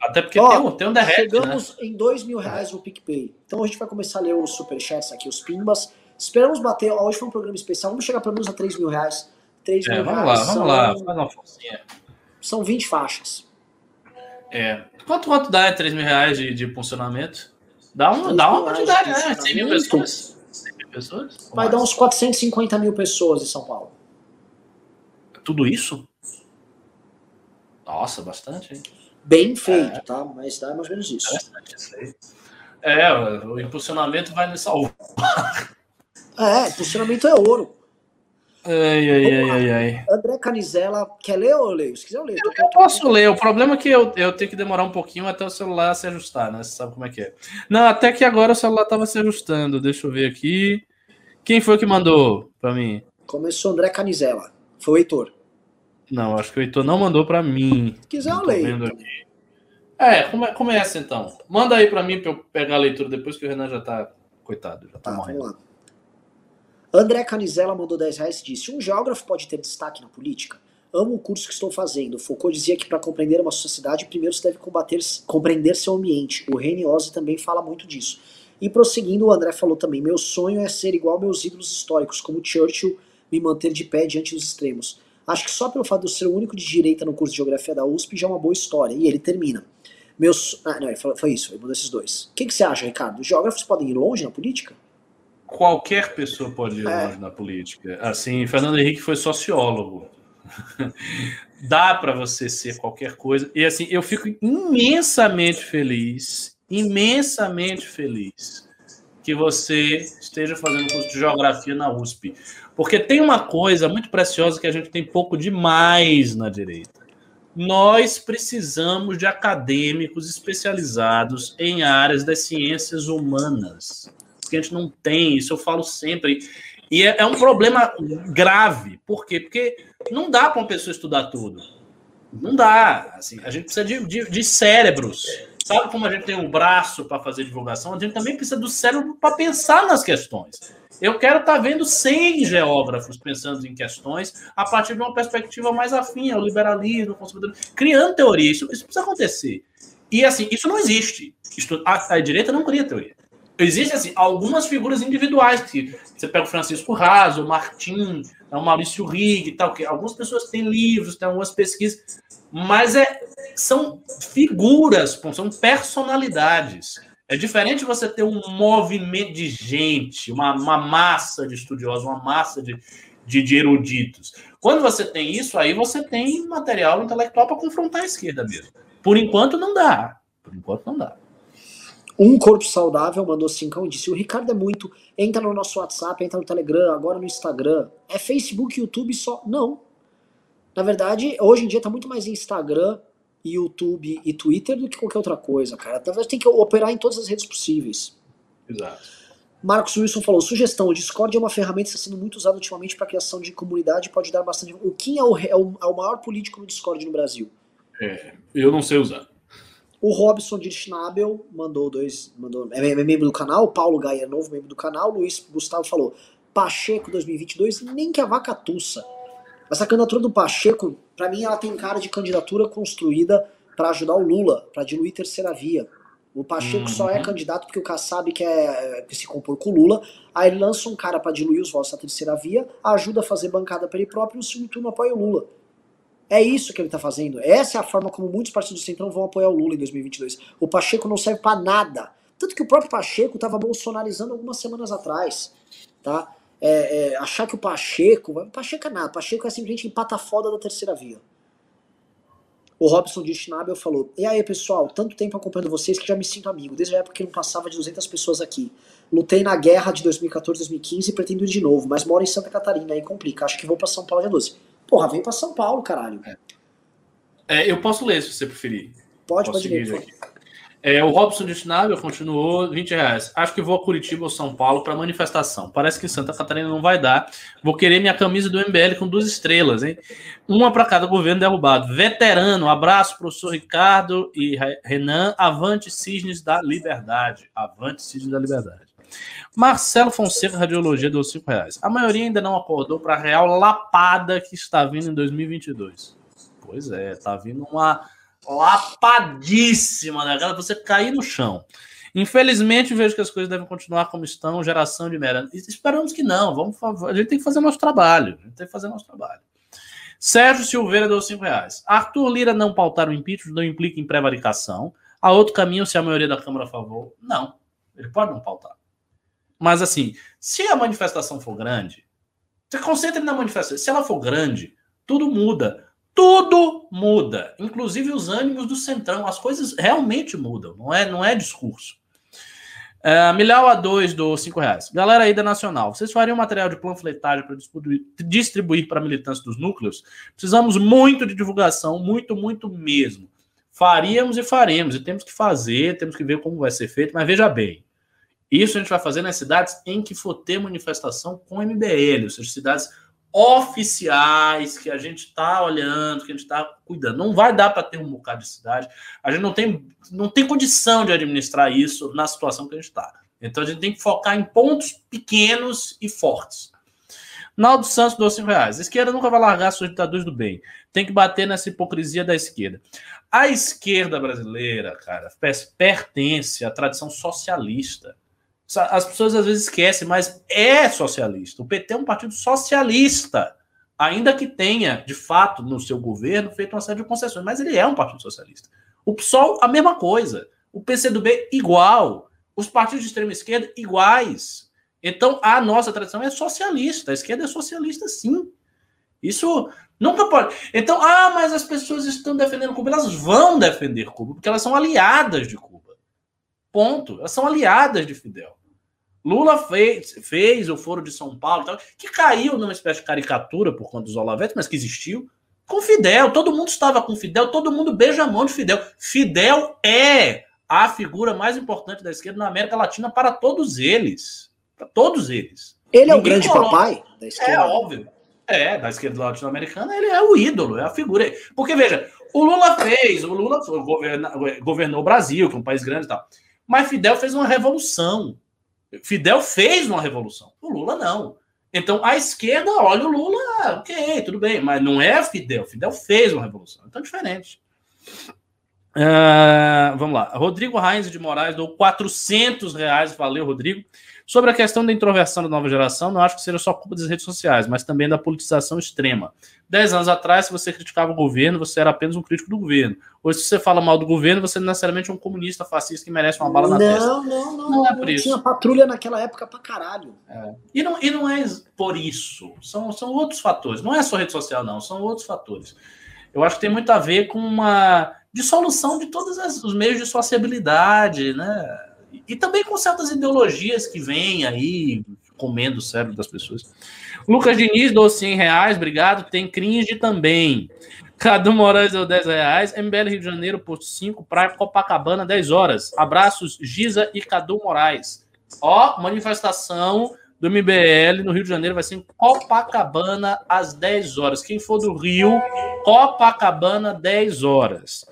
Até porque Ó, tem, um, tem um derrete, né? Chegamos né? em 2 mil reais no PicPay. Então a gente vai começar a ler os superchats aqui, os pimbas. Esperamos bater. Hoje foi um programa especial. Vamos chegar pelo menos a 3 mil reais. 3 é, mil vamos reais. Lá, vamos são, lá, faz uma forcinha. São 20 faixas. É. Quanto, quanto dá 3 mil reais de, de funcionamento? Dá, um, dá uma quantidade, né? 100 mil pessoas. 100 mil pessoas? Vai dar uns 450 mil pessoas em São Paulo. Tudo isso? Nossa, bastante, hein? Bem feito, é. tá? Mas dá mais ou menos isso. É, o impulsionamento vai me salvar. É, impulsionamento é ouro. Ai, ai, ai, ai, ai. André Canizela, quer ler ou ler? Se quiser, eu leio. Eu, eu posso ler. O problema é que eu, eu tenho que demorar um pouquinho até o celular se ajustar, né? Você sabe como é que é. Não, até que agora o celular estava se ajustando. Deixa eu ver aqui. Quem foi que mandou para mim? Começou André Canizela. Foi o Heitor. Não, acho que o Heitor não mandou para mim. Se quiser, eu leio. É, come, começa então. Manda aí para mim para eu pegar a leitura depois que o Renan já tá. Coitado, já tá, tá morrendo. André Canizela mandou 10 reais e disse: Um geógrafo pode ter destaque na política? Amo o curso que estou fazendo. Foucault dizia que para compreender uma sociedade, primeiro se deve combater, compreender seu ambiente. O Reni Ozzy também fala muito disso. E prosseguindo, o André falou também: Meu sonho é ser igual meus ídolos históricos, como Churchill, me manter de pé diante dos extremos. Acho que só pelo fato de eu ser o único de direita no curso de geografia da USP já é uma boa história. E ele termina. Meus. Ah, não, foi isso, ele mandou esses dois. O que, que você acha, Ricardo? Os geógrafos podem ir longe na política? Qualquer pessoa pode ir é. longe na política. Assim, Fernando Henrique foi sociólogo. Dá para você ser qualquer coisa. E assim, eu fico imensamente feliz, imensamente feliz que você esteja fazendo curso de geografia na USP. Porque tem uma coisa muito preciosa que a gente tem pouco demais na direita. Nós precisamos de acadêmicos especializados em áreas das ciências humanas a gente não tem, isso eu falo sempre. E é, é um problema grave. Por quê? Porque não dá para uma pessoa estudar tudo. Não dá. Assim, a gente precisa de, de, de cérebros. Sabe como a gente tem um braço para fazer divulgação? A gente também precisa do cérebro para pensar nas questões. Eu quero estar tá vendo 100 geógrafos pensando em questões a partir de uma perspectiva mais afim ao liberalismo, ao criando teoria. Isso, isso precisa acontecer. E assim, isso não existe. Isto, a, a direita não cria teoria. Existem assim, algumas figuras individuais que você pega o Francisco Raso, o Martim, o Maurício Rig e tal, que algumas pessoas têm livros, têm algumas pesquisas, mas é, são figuras, são personalidades. É diferente você ter um movimento de gente, uma, uma massa de estudiosos, uma massa de, de, de eruditos. Quando você tem isso, aí você tem material intelectual para confrontar a esquerda mesmo. Por enquanto não dá. Por enquanto não dá. Um Corpo Saudável mandou cincão e disse: O Ricardo é muito. Entra no nosso WhatsApp, entra no Telegram, agora no Instagram. É Facebook, YouTube só? Não. Na verdade, hoje em dia tá muito mais Instagram, YouTube e Twitter do que qualquer outra coisa, cara. Talvez tem que operar em todas as redes possíveis. Exato. Marcos Wilson falou: sugestão, o Discord é uma ferramenta que está sendo muito usada ultimamente para criação de comunidade pode dar bastante. O Kim é o, é o, é o maior político no Discord no Brasil. É, eu não sei usar. O Robson de Schnabel mandou dois. Mandou, é, é membro do canal. Paulo Gaia, novo membro do canal. Luiz Gustavo falou: Pacheco 2022, nem que a vaca tussa. Essa candidatura do Pacheco, para mim, ela tem cara de candidatura construída para ajudar o Lula, para diluir terceira via. O Pacheco uhum. só é uhum. candidato porque o Kassab quer que se compor com o Lula. Aí ele lança um cara para diluir os votos da terceira via, ajuda a fazer bancada para ele próprio e no segundo turno apoia o Lula. É isso que ele tá fazendo. Essa é a forma como muitos partidos do Centrão vão apoiar o Lula em 2022. O Pacheco não serve para nada. Tanto que o próprio Pacheco estava bolsonarizando algumas semanas atrás. Tá? É, é, achar que o Pacheco. Pacheco é nada. Pacheco é simplesmente empata foda da terceira via. O Robson de Schnabel falou: E aí, pessoal, tanto tempo acompanhando vocês que já me sinto amigo. Desde a época que não passava de 200 pessoas aqui. Lutei na guerra de 2014, 2015 e pretendo ir de novo, mas moro em Santa Catarina, aí complica. Acho que vou pra São Paulo dia 12. Porra, vem pra São Paulo, caralho. É, eu posso ler se você preferir. Pode, posso pode ler. É, o Robson de Schnabel continuou 20 reais. Acho que vou a Curitiba ou São Paulo para manifestação. Parece que em Santa Catarina não vai dar. Vou querer minha camisa do MBL com duas estrelas, hein? Uma para cada governo derrubado. Veterano, abraço, professor Ricardo e Renan. Avante Cisnes da Liberdade. Avante Cisnes da Liberdade. Marcelo Fonseca, Radiologia, deu 5 reais. A maioria ainda não acordou para a real lapada que está vindo em 2022. Pois é, tá vindo uma lapadíssima, né? Você cair no chão. Infelizmente, vejo que as coisas devem continuar como estão, geração de merda. Esperamos que não. Vamos, a gente tem que fazer nosso trabalho. A gente tem que fazer nosso trabalho. Sérgio Silveira deu 5 reais. Arthur Lira não pautar o impeachment não implica em prevaricação. Há outro caminho se a maioria da Câmara a favor? Não. Ele pode não pautar. Mas assim, se a manifestação for grande, você concentre na manifestação. Se ela for grande, tudo muda. Tudo muda, inclusive os ânimos do centrão. As coisas realmente mudam, não é, não é discurso. É, Milhão a 2 do 5 reais. Galera aí da Nacional, vocês fariam material de panfletagem para distribuir para militantes dos núcleos? Precisamos muito de divulgação, muito, muito mesmo. Faríamos e faremos, e temos que fazer, temos que ver como vai ser feito, mas veja bem, isso a gente vai fazer nas cidades em que for ter manifestação com MBL, ou seja, cidades oficiais que a gente está olhando, que a gente está cuidando. Não vai dar para ter um bocado de cidade. A gente não tem, não tem condição de administrar isso na situação que a gente está. Então a gente tem que focar em pontos pequenos e fortes. Naldo Santos dos 5 reais. A esquerda nunca vai largar seus ditadores do bem. Tem que bater nessa hipocrisia da esquerda. A esquerda brasileira, cara, pertence à tradição socialista. As pessoas às vezes esquecem, mas é socialista. O PT é um partido socialista, ainda que tenha, de fato, no seu governo, feito uma série de concessões, mas ele é um partido socialista. O PSOL, a mesma coisa. O PCdoB, igual. Os partidos de extrema esquerda, iguais. Então, a nossa tradição é socialista. A esquerda é socialista, sim. Isso nunca pode. Então, ah, mas as pessoas estão defendendo Cuba. Elas vão defender Cuba, porque elas são aliadas de Cuba. Ponto. Elas são aliadas de Fidel. Lula fez, fez o Foro de São Paulo, tal, que caiu numa espécie de caricatura por conta dos Olavetes, mas que existiu. Com Fidel, todo mundo estava com Fidel, todo mundo beija a mão de Fidel. Fidel é a figura mais importante da esquerda na América Latina para todos eles. Para todos eles. Ele é o grande coloca... papai da esquerda. É óbvio. É, da esquerda latino-americana, ele é o ídolo, é a figura. Porque, veja, o Lula fez, o Lula governa, governou o Brasil, que é um país grande e tal. Mas Fidel fez uma revolução. Fidel fez uma revolução. O Lula não. Então a esquerda olha o Lula, ok, tudo bem, mas não é Fidel. Fidel fez uma revolução. Então é diferente. Uh, vamos lá. Rodrigo Reis de Moraes deu 400 reais. Valeu, Rodrigo. Sobre a questão da introversão da nova geração, não acho que seja só culpa das redes sociais, mas também da politização extrema. Dez anos atrás, se você criticava o governo, você era apenas um crítico do governo. Hoje, se você fala mal do governo, você não é necessariamente um comunista fascista que merece uma bala na não, testa. Não, não, não. Não é por isso. Tinha patrulha naquela época pra caralho. É. E, não, e não é por isso. São, são outros fatores. Não é só rede social, não. São outros fatores. Eu acho que tem muito a ver com uma dissolução de todos os meios de sociabilidade, né? E também com certas ideologias que vêm aí comendo o cérebro das pessoas. Lucas Diniz dou 100 reais, obrigado. Tem cringe também. Cadu Moraes deu 10 reais. MBL Rio de Janeiro, posto 5, Praia Copacabana, 10 horas. Abraços, Giza e Cadu Moraes. Ó, manifestação do MBL no Rio de Janeiro vai ser em Copacabana às 10 horas. Quem for do Rio, Copacabana, 10 horas.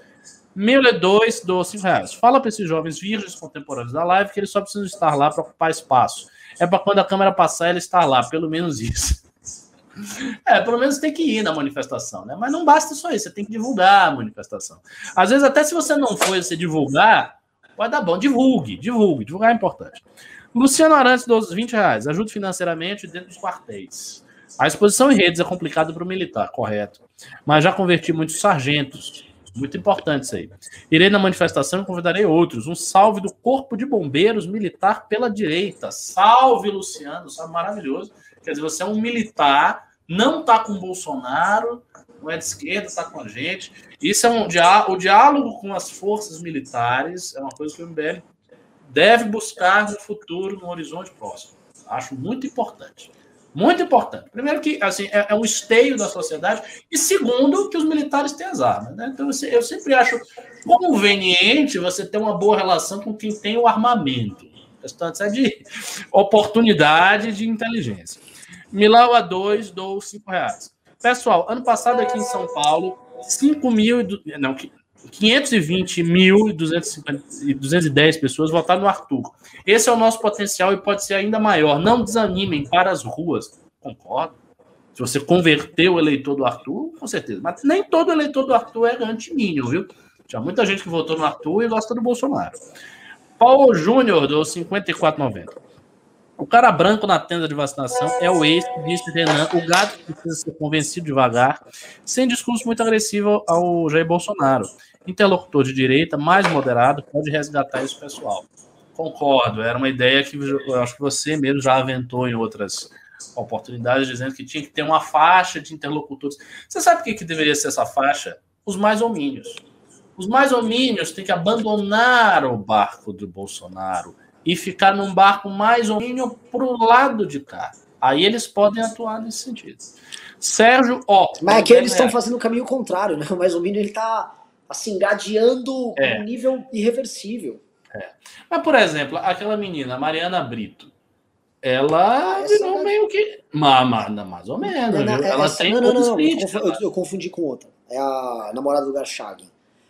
Miller 2 do 5 reais. Fala para esses jovens virgens contemporâneos da live que eles só precisam estar lá para ocupar espaço. É para quando a câmera passar, ele estar lá, pelo menos isso. É, pelo menos tem que ir na manifestação, né? Mas não basta só isso, você tem que divulgar a manifestação. Às vezes, até se você não for você divulgar, vai dar bom. Divulgue, divulgue, divulgar é importante. Luciano Arantes, dos 20 reais. Ajude financeiramente dentro dos quartéis. A exposição em redes é complicada para o militar, correto. Mas já converti muitos sargentos. Muito importante isso aí. Irei na manifestação e convidarei outros. Um salve do Corpo de Bombeiros Militar pela direita. Salve, Luciano. Salve maravilhoso. Quer dizer, você é um militar, não está com Bolsonaro, não é de esquerda, está com a gente. Isso é um o diálogo com as forças militares é uma coisa que o MBL deve buscar no futuro, no horizonte próximo. Acho muito importante. Muito importante. Primeiro que assim é, é um esteio da sociedade e segundo que os militares têm as armas. Né? Então eu sempre acho conveniente você ter uma boa relação com quem tem o armamento. Restante é de oportunidade de inteligência. Milau a 2, dou 5 reais. Pessoal, ano passado aqui em São Paulo, 5 mil, não, 520.210 pessoas votaram no Arthur. Esse é o nosso potencial e pode ser ainda maior. Não desanimem para as ruas. Concordo. Se você converter o eleitor do Arthur, com certeza. Mas nem todo eleitor do Arthur é anti-mínio, viu? Tinha muita gente que votou no Arthur e gosta do Bolsonaro. Paulo Júnior, do 54,90. O cara branco na tenda de vacinação é o ex disse Renan, o gato precisa ser convencido devagar, sem discurso muito agressivo ao Jair Bolsonaro. Interlocutor de direita, mais moderado, pode resgatar esse pessoal. Concordo, era uma ideia que eu acho que você mesmo já aventou em outras oportunidades, dizendo que tinha que ter uma faixa de interlocutores. Você sabe o que, que deveria ser essa faixa? Os mais homínios. Os mais homínios têm que abandonar o barco do Bolsonaro e ficar num barco mais homínio para o lado de cá. Aí eles podem atuar nesse sentido. Sérgio, ó. Mas é que eles estão fazendo o caminho contrário, né? O mais homínio ele está assim, gadeando é. um nível irreversível. É. Mas, por exemplo, aquela menina, Mariana Brito, ela Essa virou é... meio que. Mas, mas, mais ou menos. Não, não, ela essa... tem não, não, não, eu, eu, confundi com outra. É a namorada do Garchag.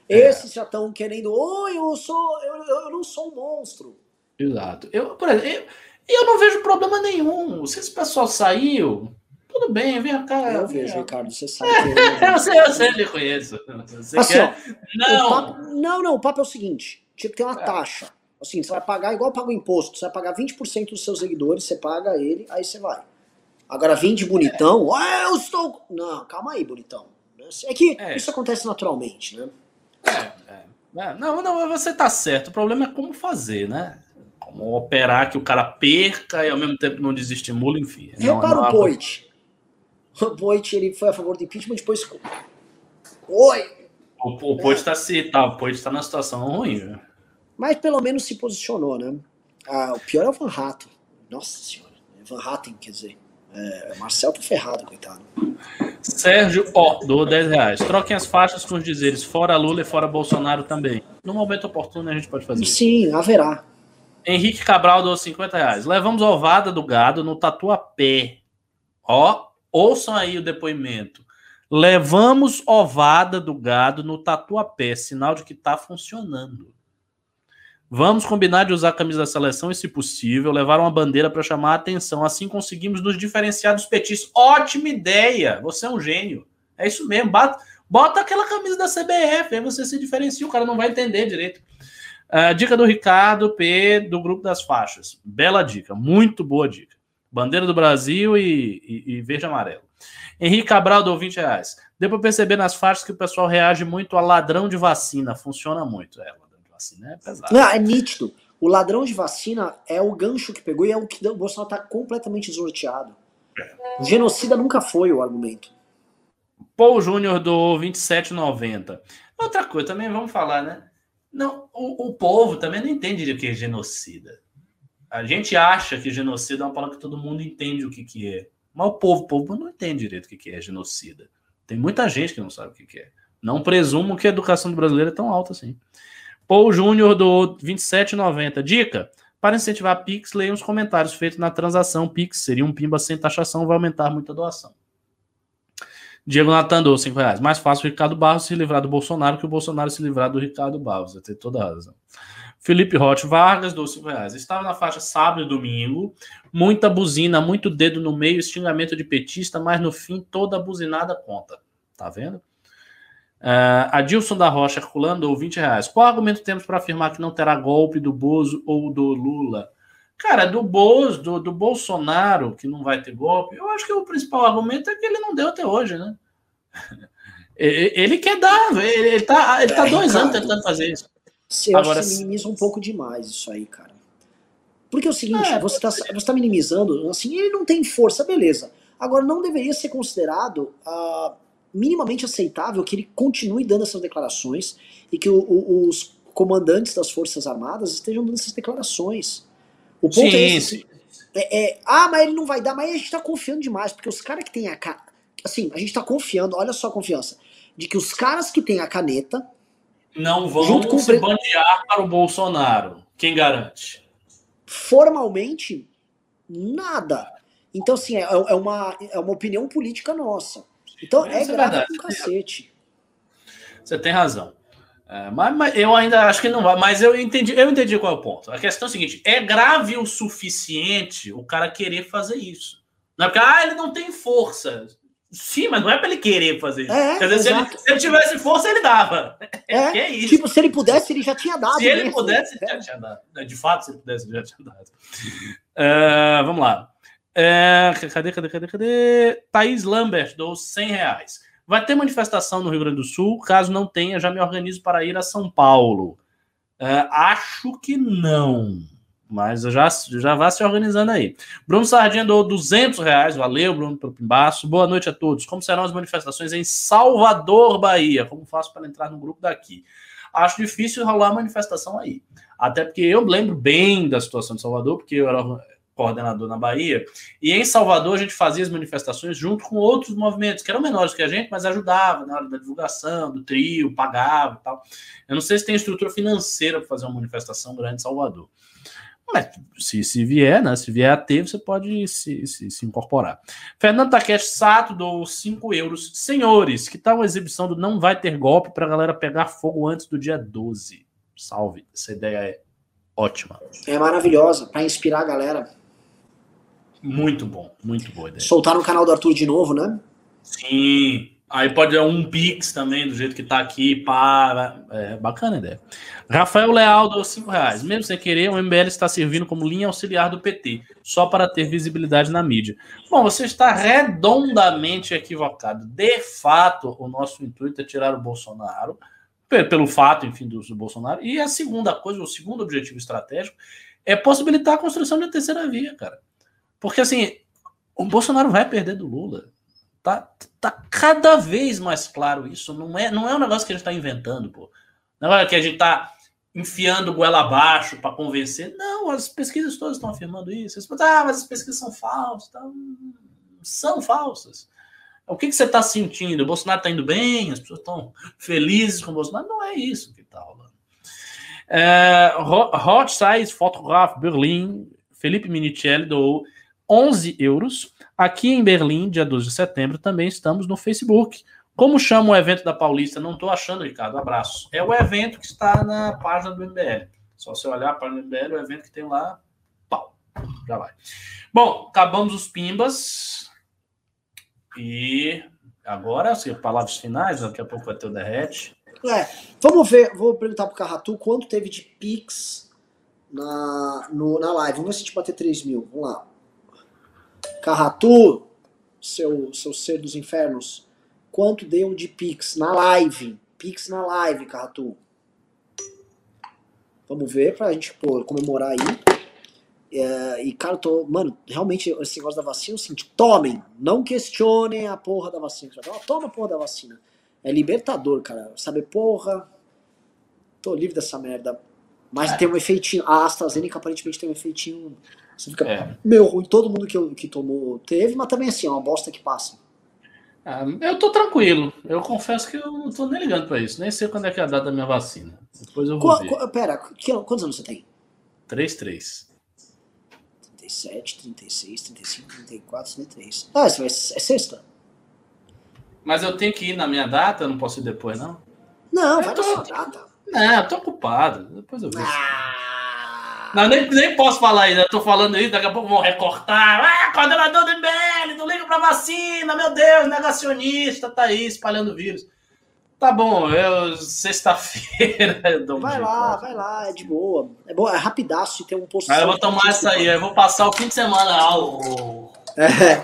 É. Esses já estão querendo. Oi, eu sou. Eu, eu não sou um monstro. Exato. Eu, por exemplo, eu, eu não vejo problema nenhum. Se esse pessoal saiu, tudo bem, vem cá. Eu vejo, Ricardo, você sabe que eu, eu, sei, eu sei, conheço. Você assim, quer... não. Papo, não, não, o papo é o seguinte: tinha que ter uma é. taxa. Assim, você vai pagar igual paga o imposto, você vai pagar 20% dos seus seguidores, você paga ele, aí você vai. Agora, vinde bonitão, é. eu estou. Não, calma aí, bonitão. É que é. isso acontece naturalmente, né? É, é. é não, não, você tá certo. O problema é como fazer, né? Como operar que o cara perca e ao mesmo tempo não desestimula, enfim. Repara não, não o Boit. O Boit ele foi a favor do impeachment, depois. Oi! O, o Poit está se, tá, o Poit tá numa situação ruim, viu? Mas pelo menos se posicionou, né? Ah, o pior é o Van Hatten. Nossa senhora. É Van Hatten, quer dizer. É, Marcel tá ferrado, coitado. Sérgio, ó, dou 10 reais. Troquem as faixas com os dizeres fora Lula e fora Bolsonaro também. No momento oportuno a gente pode fazer Sim, haverá. Henrique Cabral deu 50 reais. Levamos ovada do gado no Tatuapé. Ó, ouçam aí o depoimento. Levamos ovada do gado no Tatuapé, sinal de que está funcionando. Vamos combinar de usar a camisa da seleção e, se possível, levar uma bandeira para chamar a atenção. Assim conseguimos nos diferenciar dos petis. Ótima ideia! Você é um gênio. É isso mesmo. Bota, bota aquela camisa da CBF, aí você se diferencia, o cara não vai entender direito. Uh, dica do Ricardo P, do Grupo das Faixas. Bela dica, muito boa dica. Bandeira do Brasil e, e, e verde amarelo. Henrique Cabral deu 20 reais. Deu para perceber nas faixas que o pessoal reage muito a ladrão de vacina. Funciona muito. É, ladrão de vacina é pesado. Não, é nítido. O ladrão de vacina é o gancho que pegou e é o que o Bolsonaro está completamente desnorteado. O genocida nunca foi o argumento. Paul Júnior do 27,90. Outra coisa também, vamos falar, né? Não, o, o povo também não entende o que é genocida. A gente acha que genocida é uma palavra que todo mundo entende o que, que é. Mas o povo, o povo não entende direito o que, que é genocida. Tem muita gente que não sabe o que, que é. Não presumo que a educação do brasileiro é tão alta assim. Paul Júnior do 27,90. Dica: para incentivar a Pix, leia os comentários feitos na transação Pix. Seria um pimba sem taxação, vai aumentar muito a doação. Diego Natan dou 5 reais. Mais fácil o Ricardo Barros se livrar do Bolsonaro que o Bolsonaro se livrar do Ricardo Barros. Vai ter toda a razão. Felipe Roth Vargas, dou 5 reais. Estava na faixa sábado e domingo. Muita buzina, muito dedo no meio, xingamento de petista, mas no fim toda buzinada conta. Tá vendo? Uh, Adilson da Rocha Herculano dou 20 reais. Qual argumento temos para afirmar que não terá golpe do Bozo ou do Lula? Cara, do, Bol, do, do Bolsonaro, que não vai ter golpe, eu acho que o principal argumento é que ele não deu até hoje, né? Ele quer dar, ele, tá, ele tá dois anos tentando fazer isso. Eu Agora, acho que você minimiza um pouco demais isso aí, cara. Porque é o seguinte, é, você, tá, você tá minimizando, assim, ele não tem força, beleza. Agora, não deveria ser considerado uh, minimamente aceitável que ele continue dando essas declarações e que o, o, os comandantes das Forças Armadas estejam dando essas declarações. O ponto sim, é esse. É, é, ah, mas ele não vai dar, mas a gente tá confiando demais, porque os caras que tem a. Assim, a gente tá confiando, olha só a confiança, de que os caras que têm a caneta. Não vão junto com se bandear para o Bolsonaro. Quem garante? Formalmente, nada. Então, assim, é, é, uma, é uma opinião política nossa. Então, é, é grave com cacete. Você tem razão. É, mas, mas, eu ainda acho que não vai. Mas eu entendi, eu entendi qual é o ponto. A questão é a seguinte: é grave o suficiente o cara querer fazer isso. Não é porque ah, ele não tem força. Sim, mas não é para ele querer fazer isso. É, Quer dizer, se ele, se ele, tivesse força, ele dava. É, é isso. Tipo, se ele pudesse, ele já tinha dado. Se ele pudesse, ele já tinha dado. De fato, se ele pudesse, ele já tinha dado. Uh, vamos lá. Uh, cadê, cadê, cadê, cadê? Thaís Lambert dou 100 reais. Vai ter manifestação no Rio Grande do Sul? Caso não tenha, já me organizo para ir a São Paulo. Uh, acho que não. Mas já, já vá se organizando aí. Bruno Sardinha doou 200 reais. Valeu, Bruno, pelo pimbaço. Boa noite a todos. Como serão as manifestações em Salvador, Bahia? Como faço para entrar no grupo daqui? Acho difícil rolar manifestação aí. Até porque eu lembro bem da situação de Salvador, porque eu era coordenador na Bahia, e em Salvador a gente fazia as manifestações junto com outros movimentos, que eram menores que a gente, mas ajudava na hora da divulgação, do trio, pagava e tal. Eu não sei se tem estrutura financeira para fazer uma manifestação grande em Salvador. Mas se, se vier, né? Se vier a ter, você pode se, se, se incorporar. Fernando Takeshi Sato dou 5 euros. Senhores, que tal a exibição do Não Vai Ter Golpe para a galera pegar fogo antes do dia 12? Salve, essa ideia é ótima. É maravilhosa, para inspirar a galera. Muito bom, muito boa ideia. Soltar no canal do Arthur de novo, né? Sim. Aí pode dar um Pix também, do jeito que tá aqui, para. É bacana a ideia. Rafael Leal deu 5 reais. Mesmo sem querer, o MBL está servindo como linha auxiliar do PT, só para ter visibilidade na mídia. Bom, você está redondamente equivocado. De fato, o nosso intuito é tirar o Bolsonaro, pelo fato, enfim, do, Bolsonaro. E a segunda coisa, o segundo objetivo estratégico, é possibilitar a construção da terceira via, cara. Porque assim, o Bolsonaro vai perder do Lula. Tá, tá cada vez mais claro isso. Não é, não é um negócio que a gente está inventando, pô. Não é que a gente está enfiando goela abaixo para convencer. Não, as pesquisas todas estão afirmando isso. Você ah, mas as pesquisas são falsas. Tá? São falsas. O que, que você está sentindo? O Bolsonaro está indo bem? As pessoas estão felizes com o Bolsonaro? Não é isso que está rolando. É, Size Photograph Berlim, Felipe Minicelli doou 11 euros. Aqui em Berlim, dia 12 de setembro, também estamos no Facebook. Como chama o evento da Paulista? Não estou achando, Ricardo. Abraço. É o evento que está na página do MBL. Só você olhar a página do MBL, o evento que tem lá, pau. Já vai. Bom, acabamos os pimbas. E agora, assim, palavras finais, daqui a pouco vai ter o derrete. É, vamos ver, vou perguntar pro Carratu quanto teve de Pix na, no, na live. Vamos ver se a gente bater 3 mil. Vamos lá. Carratu, seu, seu ser dos infernos, quanto deu de Pix na live? Pix na live, Carratu. Vamos ver pra gente pô, comemorar aí. É, e, cara, tô. Mano, realmente, esse negócio da vacina, assim, tomem, não questionem a porra da vacina. Toma a porra da vacina. É libertador, cara. Sabe, porra. Tô livre dessa merda. Mas é. tem um efeitinho. A AstraZeneca aparentemente tem um efeitinho você fica é. meio ruim, todo mundo que, que tomou teve, mas também assim, é uma bosta que passa. Ah, eu tô tranquilo. Eu confesso que eu não tô nem ligando pra isso. Nem sei quando é que é a data da minha vacina. Depois eu vou qu ver. pera, que, quantos anos você tem? 33. 37, 36, 35, 34, 33. Ah, você vai, é sexta? Mas eu tenho que ir na minha data, eu não posso ir depois, não? Não, eu vai tô... na sua data. Não, eu tô ocupado. Depois eu vejo. Ah. Não, nem, nem posso falar ainda. Eu tô falando isso, daqui a pouco vão recortar. Ah, coordenador do MBL, não liga pra vacina, meu Deus, negacionista, tá aí espalhando vírus. Tá bom, eu sexta-feira Vai lá, vai lá, é de boa. É bom, é rapidaço e tem um posto. Aí eu vou tomar essa aí, eu vou passar o fim de semana. Ao... É.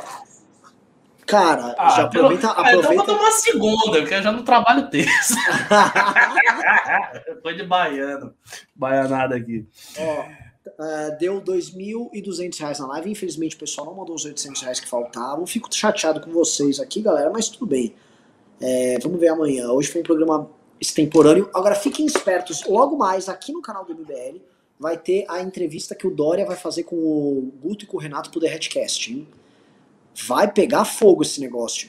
Cara, ah, já aproveita. Pelo... aproveita... Então eu vou tomar segunda, porque eu já não trabalho terça. Foi de baiano. Baianada aqui. Ó, uh, deu R$ 2.200 na live. Infelizmente, o pessoal não mandou os 800 reais que faltavam. Fico chateado com vocês aqui, galera, mas tudo bem. É, vamos ver amanhã. Hoje foi um programa extemporâneo. Agora fiquem espertos. Logo mais, aqui no canal do MBL, vai ter a entrevista que o Dória vai fazer com o Guto e com o Renato pro The Hatcast, hein? Vai pegar fogo esse negócio.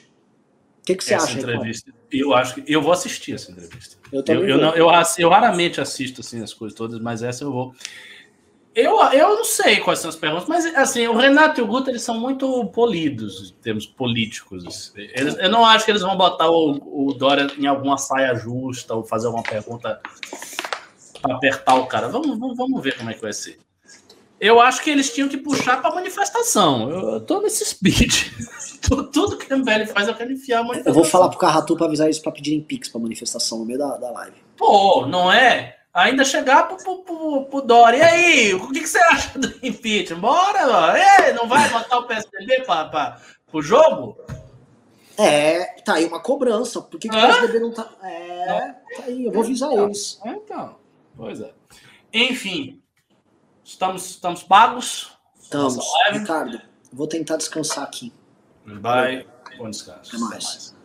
O que, que você essa acha, entrevista? Eu acho que eu vou assistir essa entrevista. Eu, eu, eu, não, eu, eu, raramente assisto assim as coisas todas, mas essa eu vou. Eu, eu não sei quais são as perguntas, mas assim, o Renato e o Guto eles são muito polidos em termos políticos. Eles, eu não acho que eles vão botar o, o Dória em alguma saia justa ou fazer uma pergunta para apertar o cara. Vamos, vamos, vamos ver como é que vai ser. Eu acho que eles tinham que puxar para manifestação. Eu, eu tô nesse speed. Tudo que o MBL faz, eu quero enfiar a manifestação. Eu vou falar pro Carratu para avisar eles para pedirem Pix para manifestação no meio da, da live. Pô, não é? Ainda chegar pro, pro, pro, pro Dória. E aí, o que, que, você acha do impeachment? Bora, mano. Ei, não vai botar o PSDB para pra, pro jogo? É, tá aí uma cobrança. Por que, que o PSDB não tá. É, tá aí, eu vou avisar então, eles. Então, pois é. Enfim, Estamos, estamos pagos? Estamos. Ricardo, vou tentar descansar aqui. Bye. Bom descanso. Até mais. Até mais.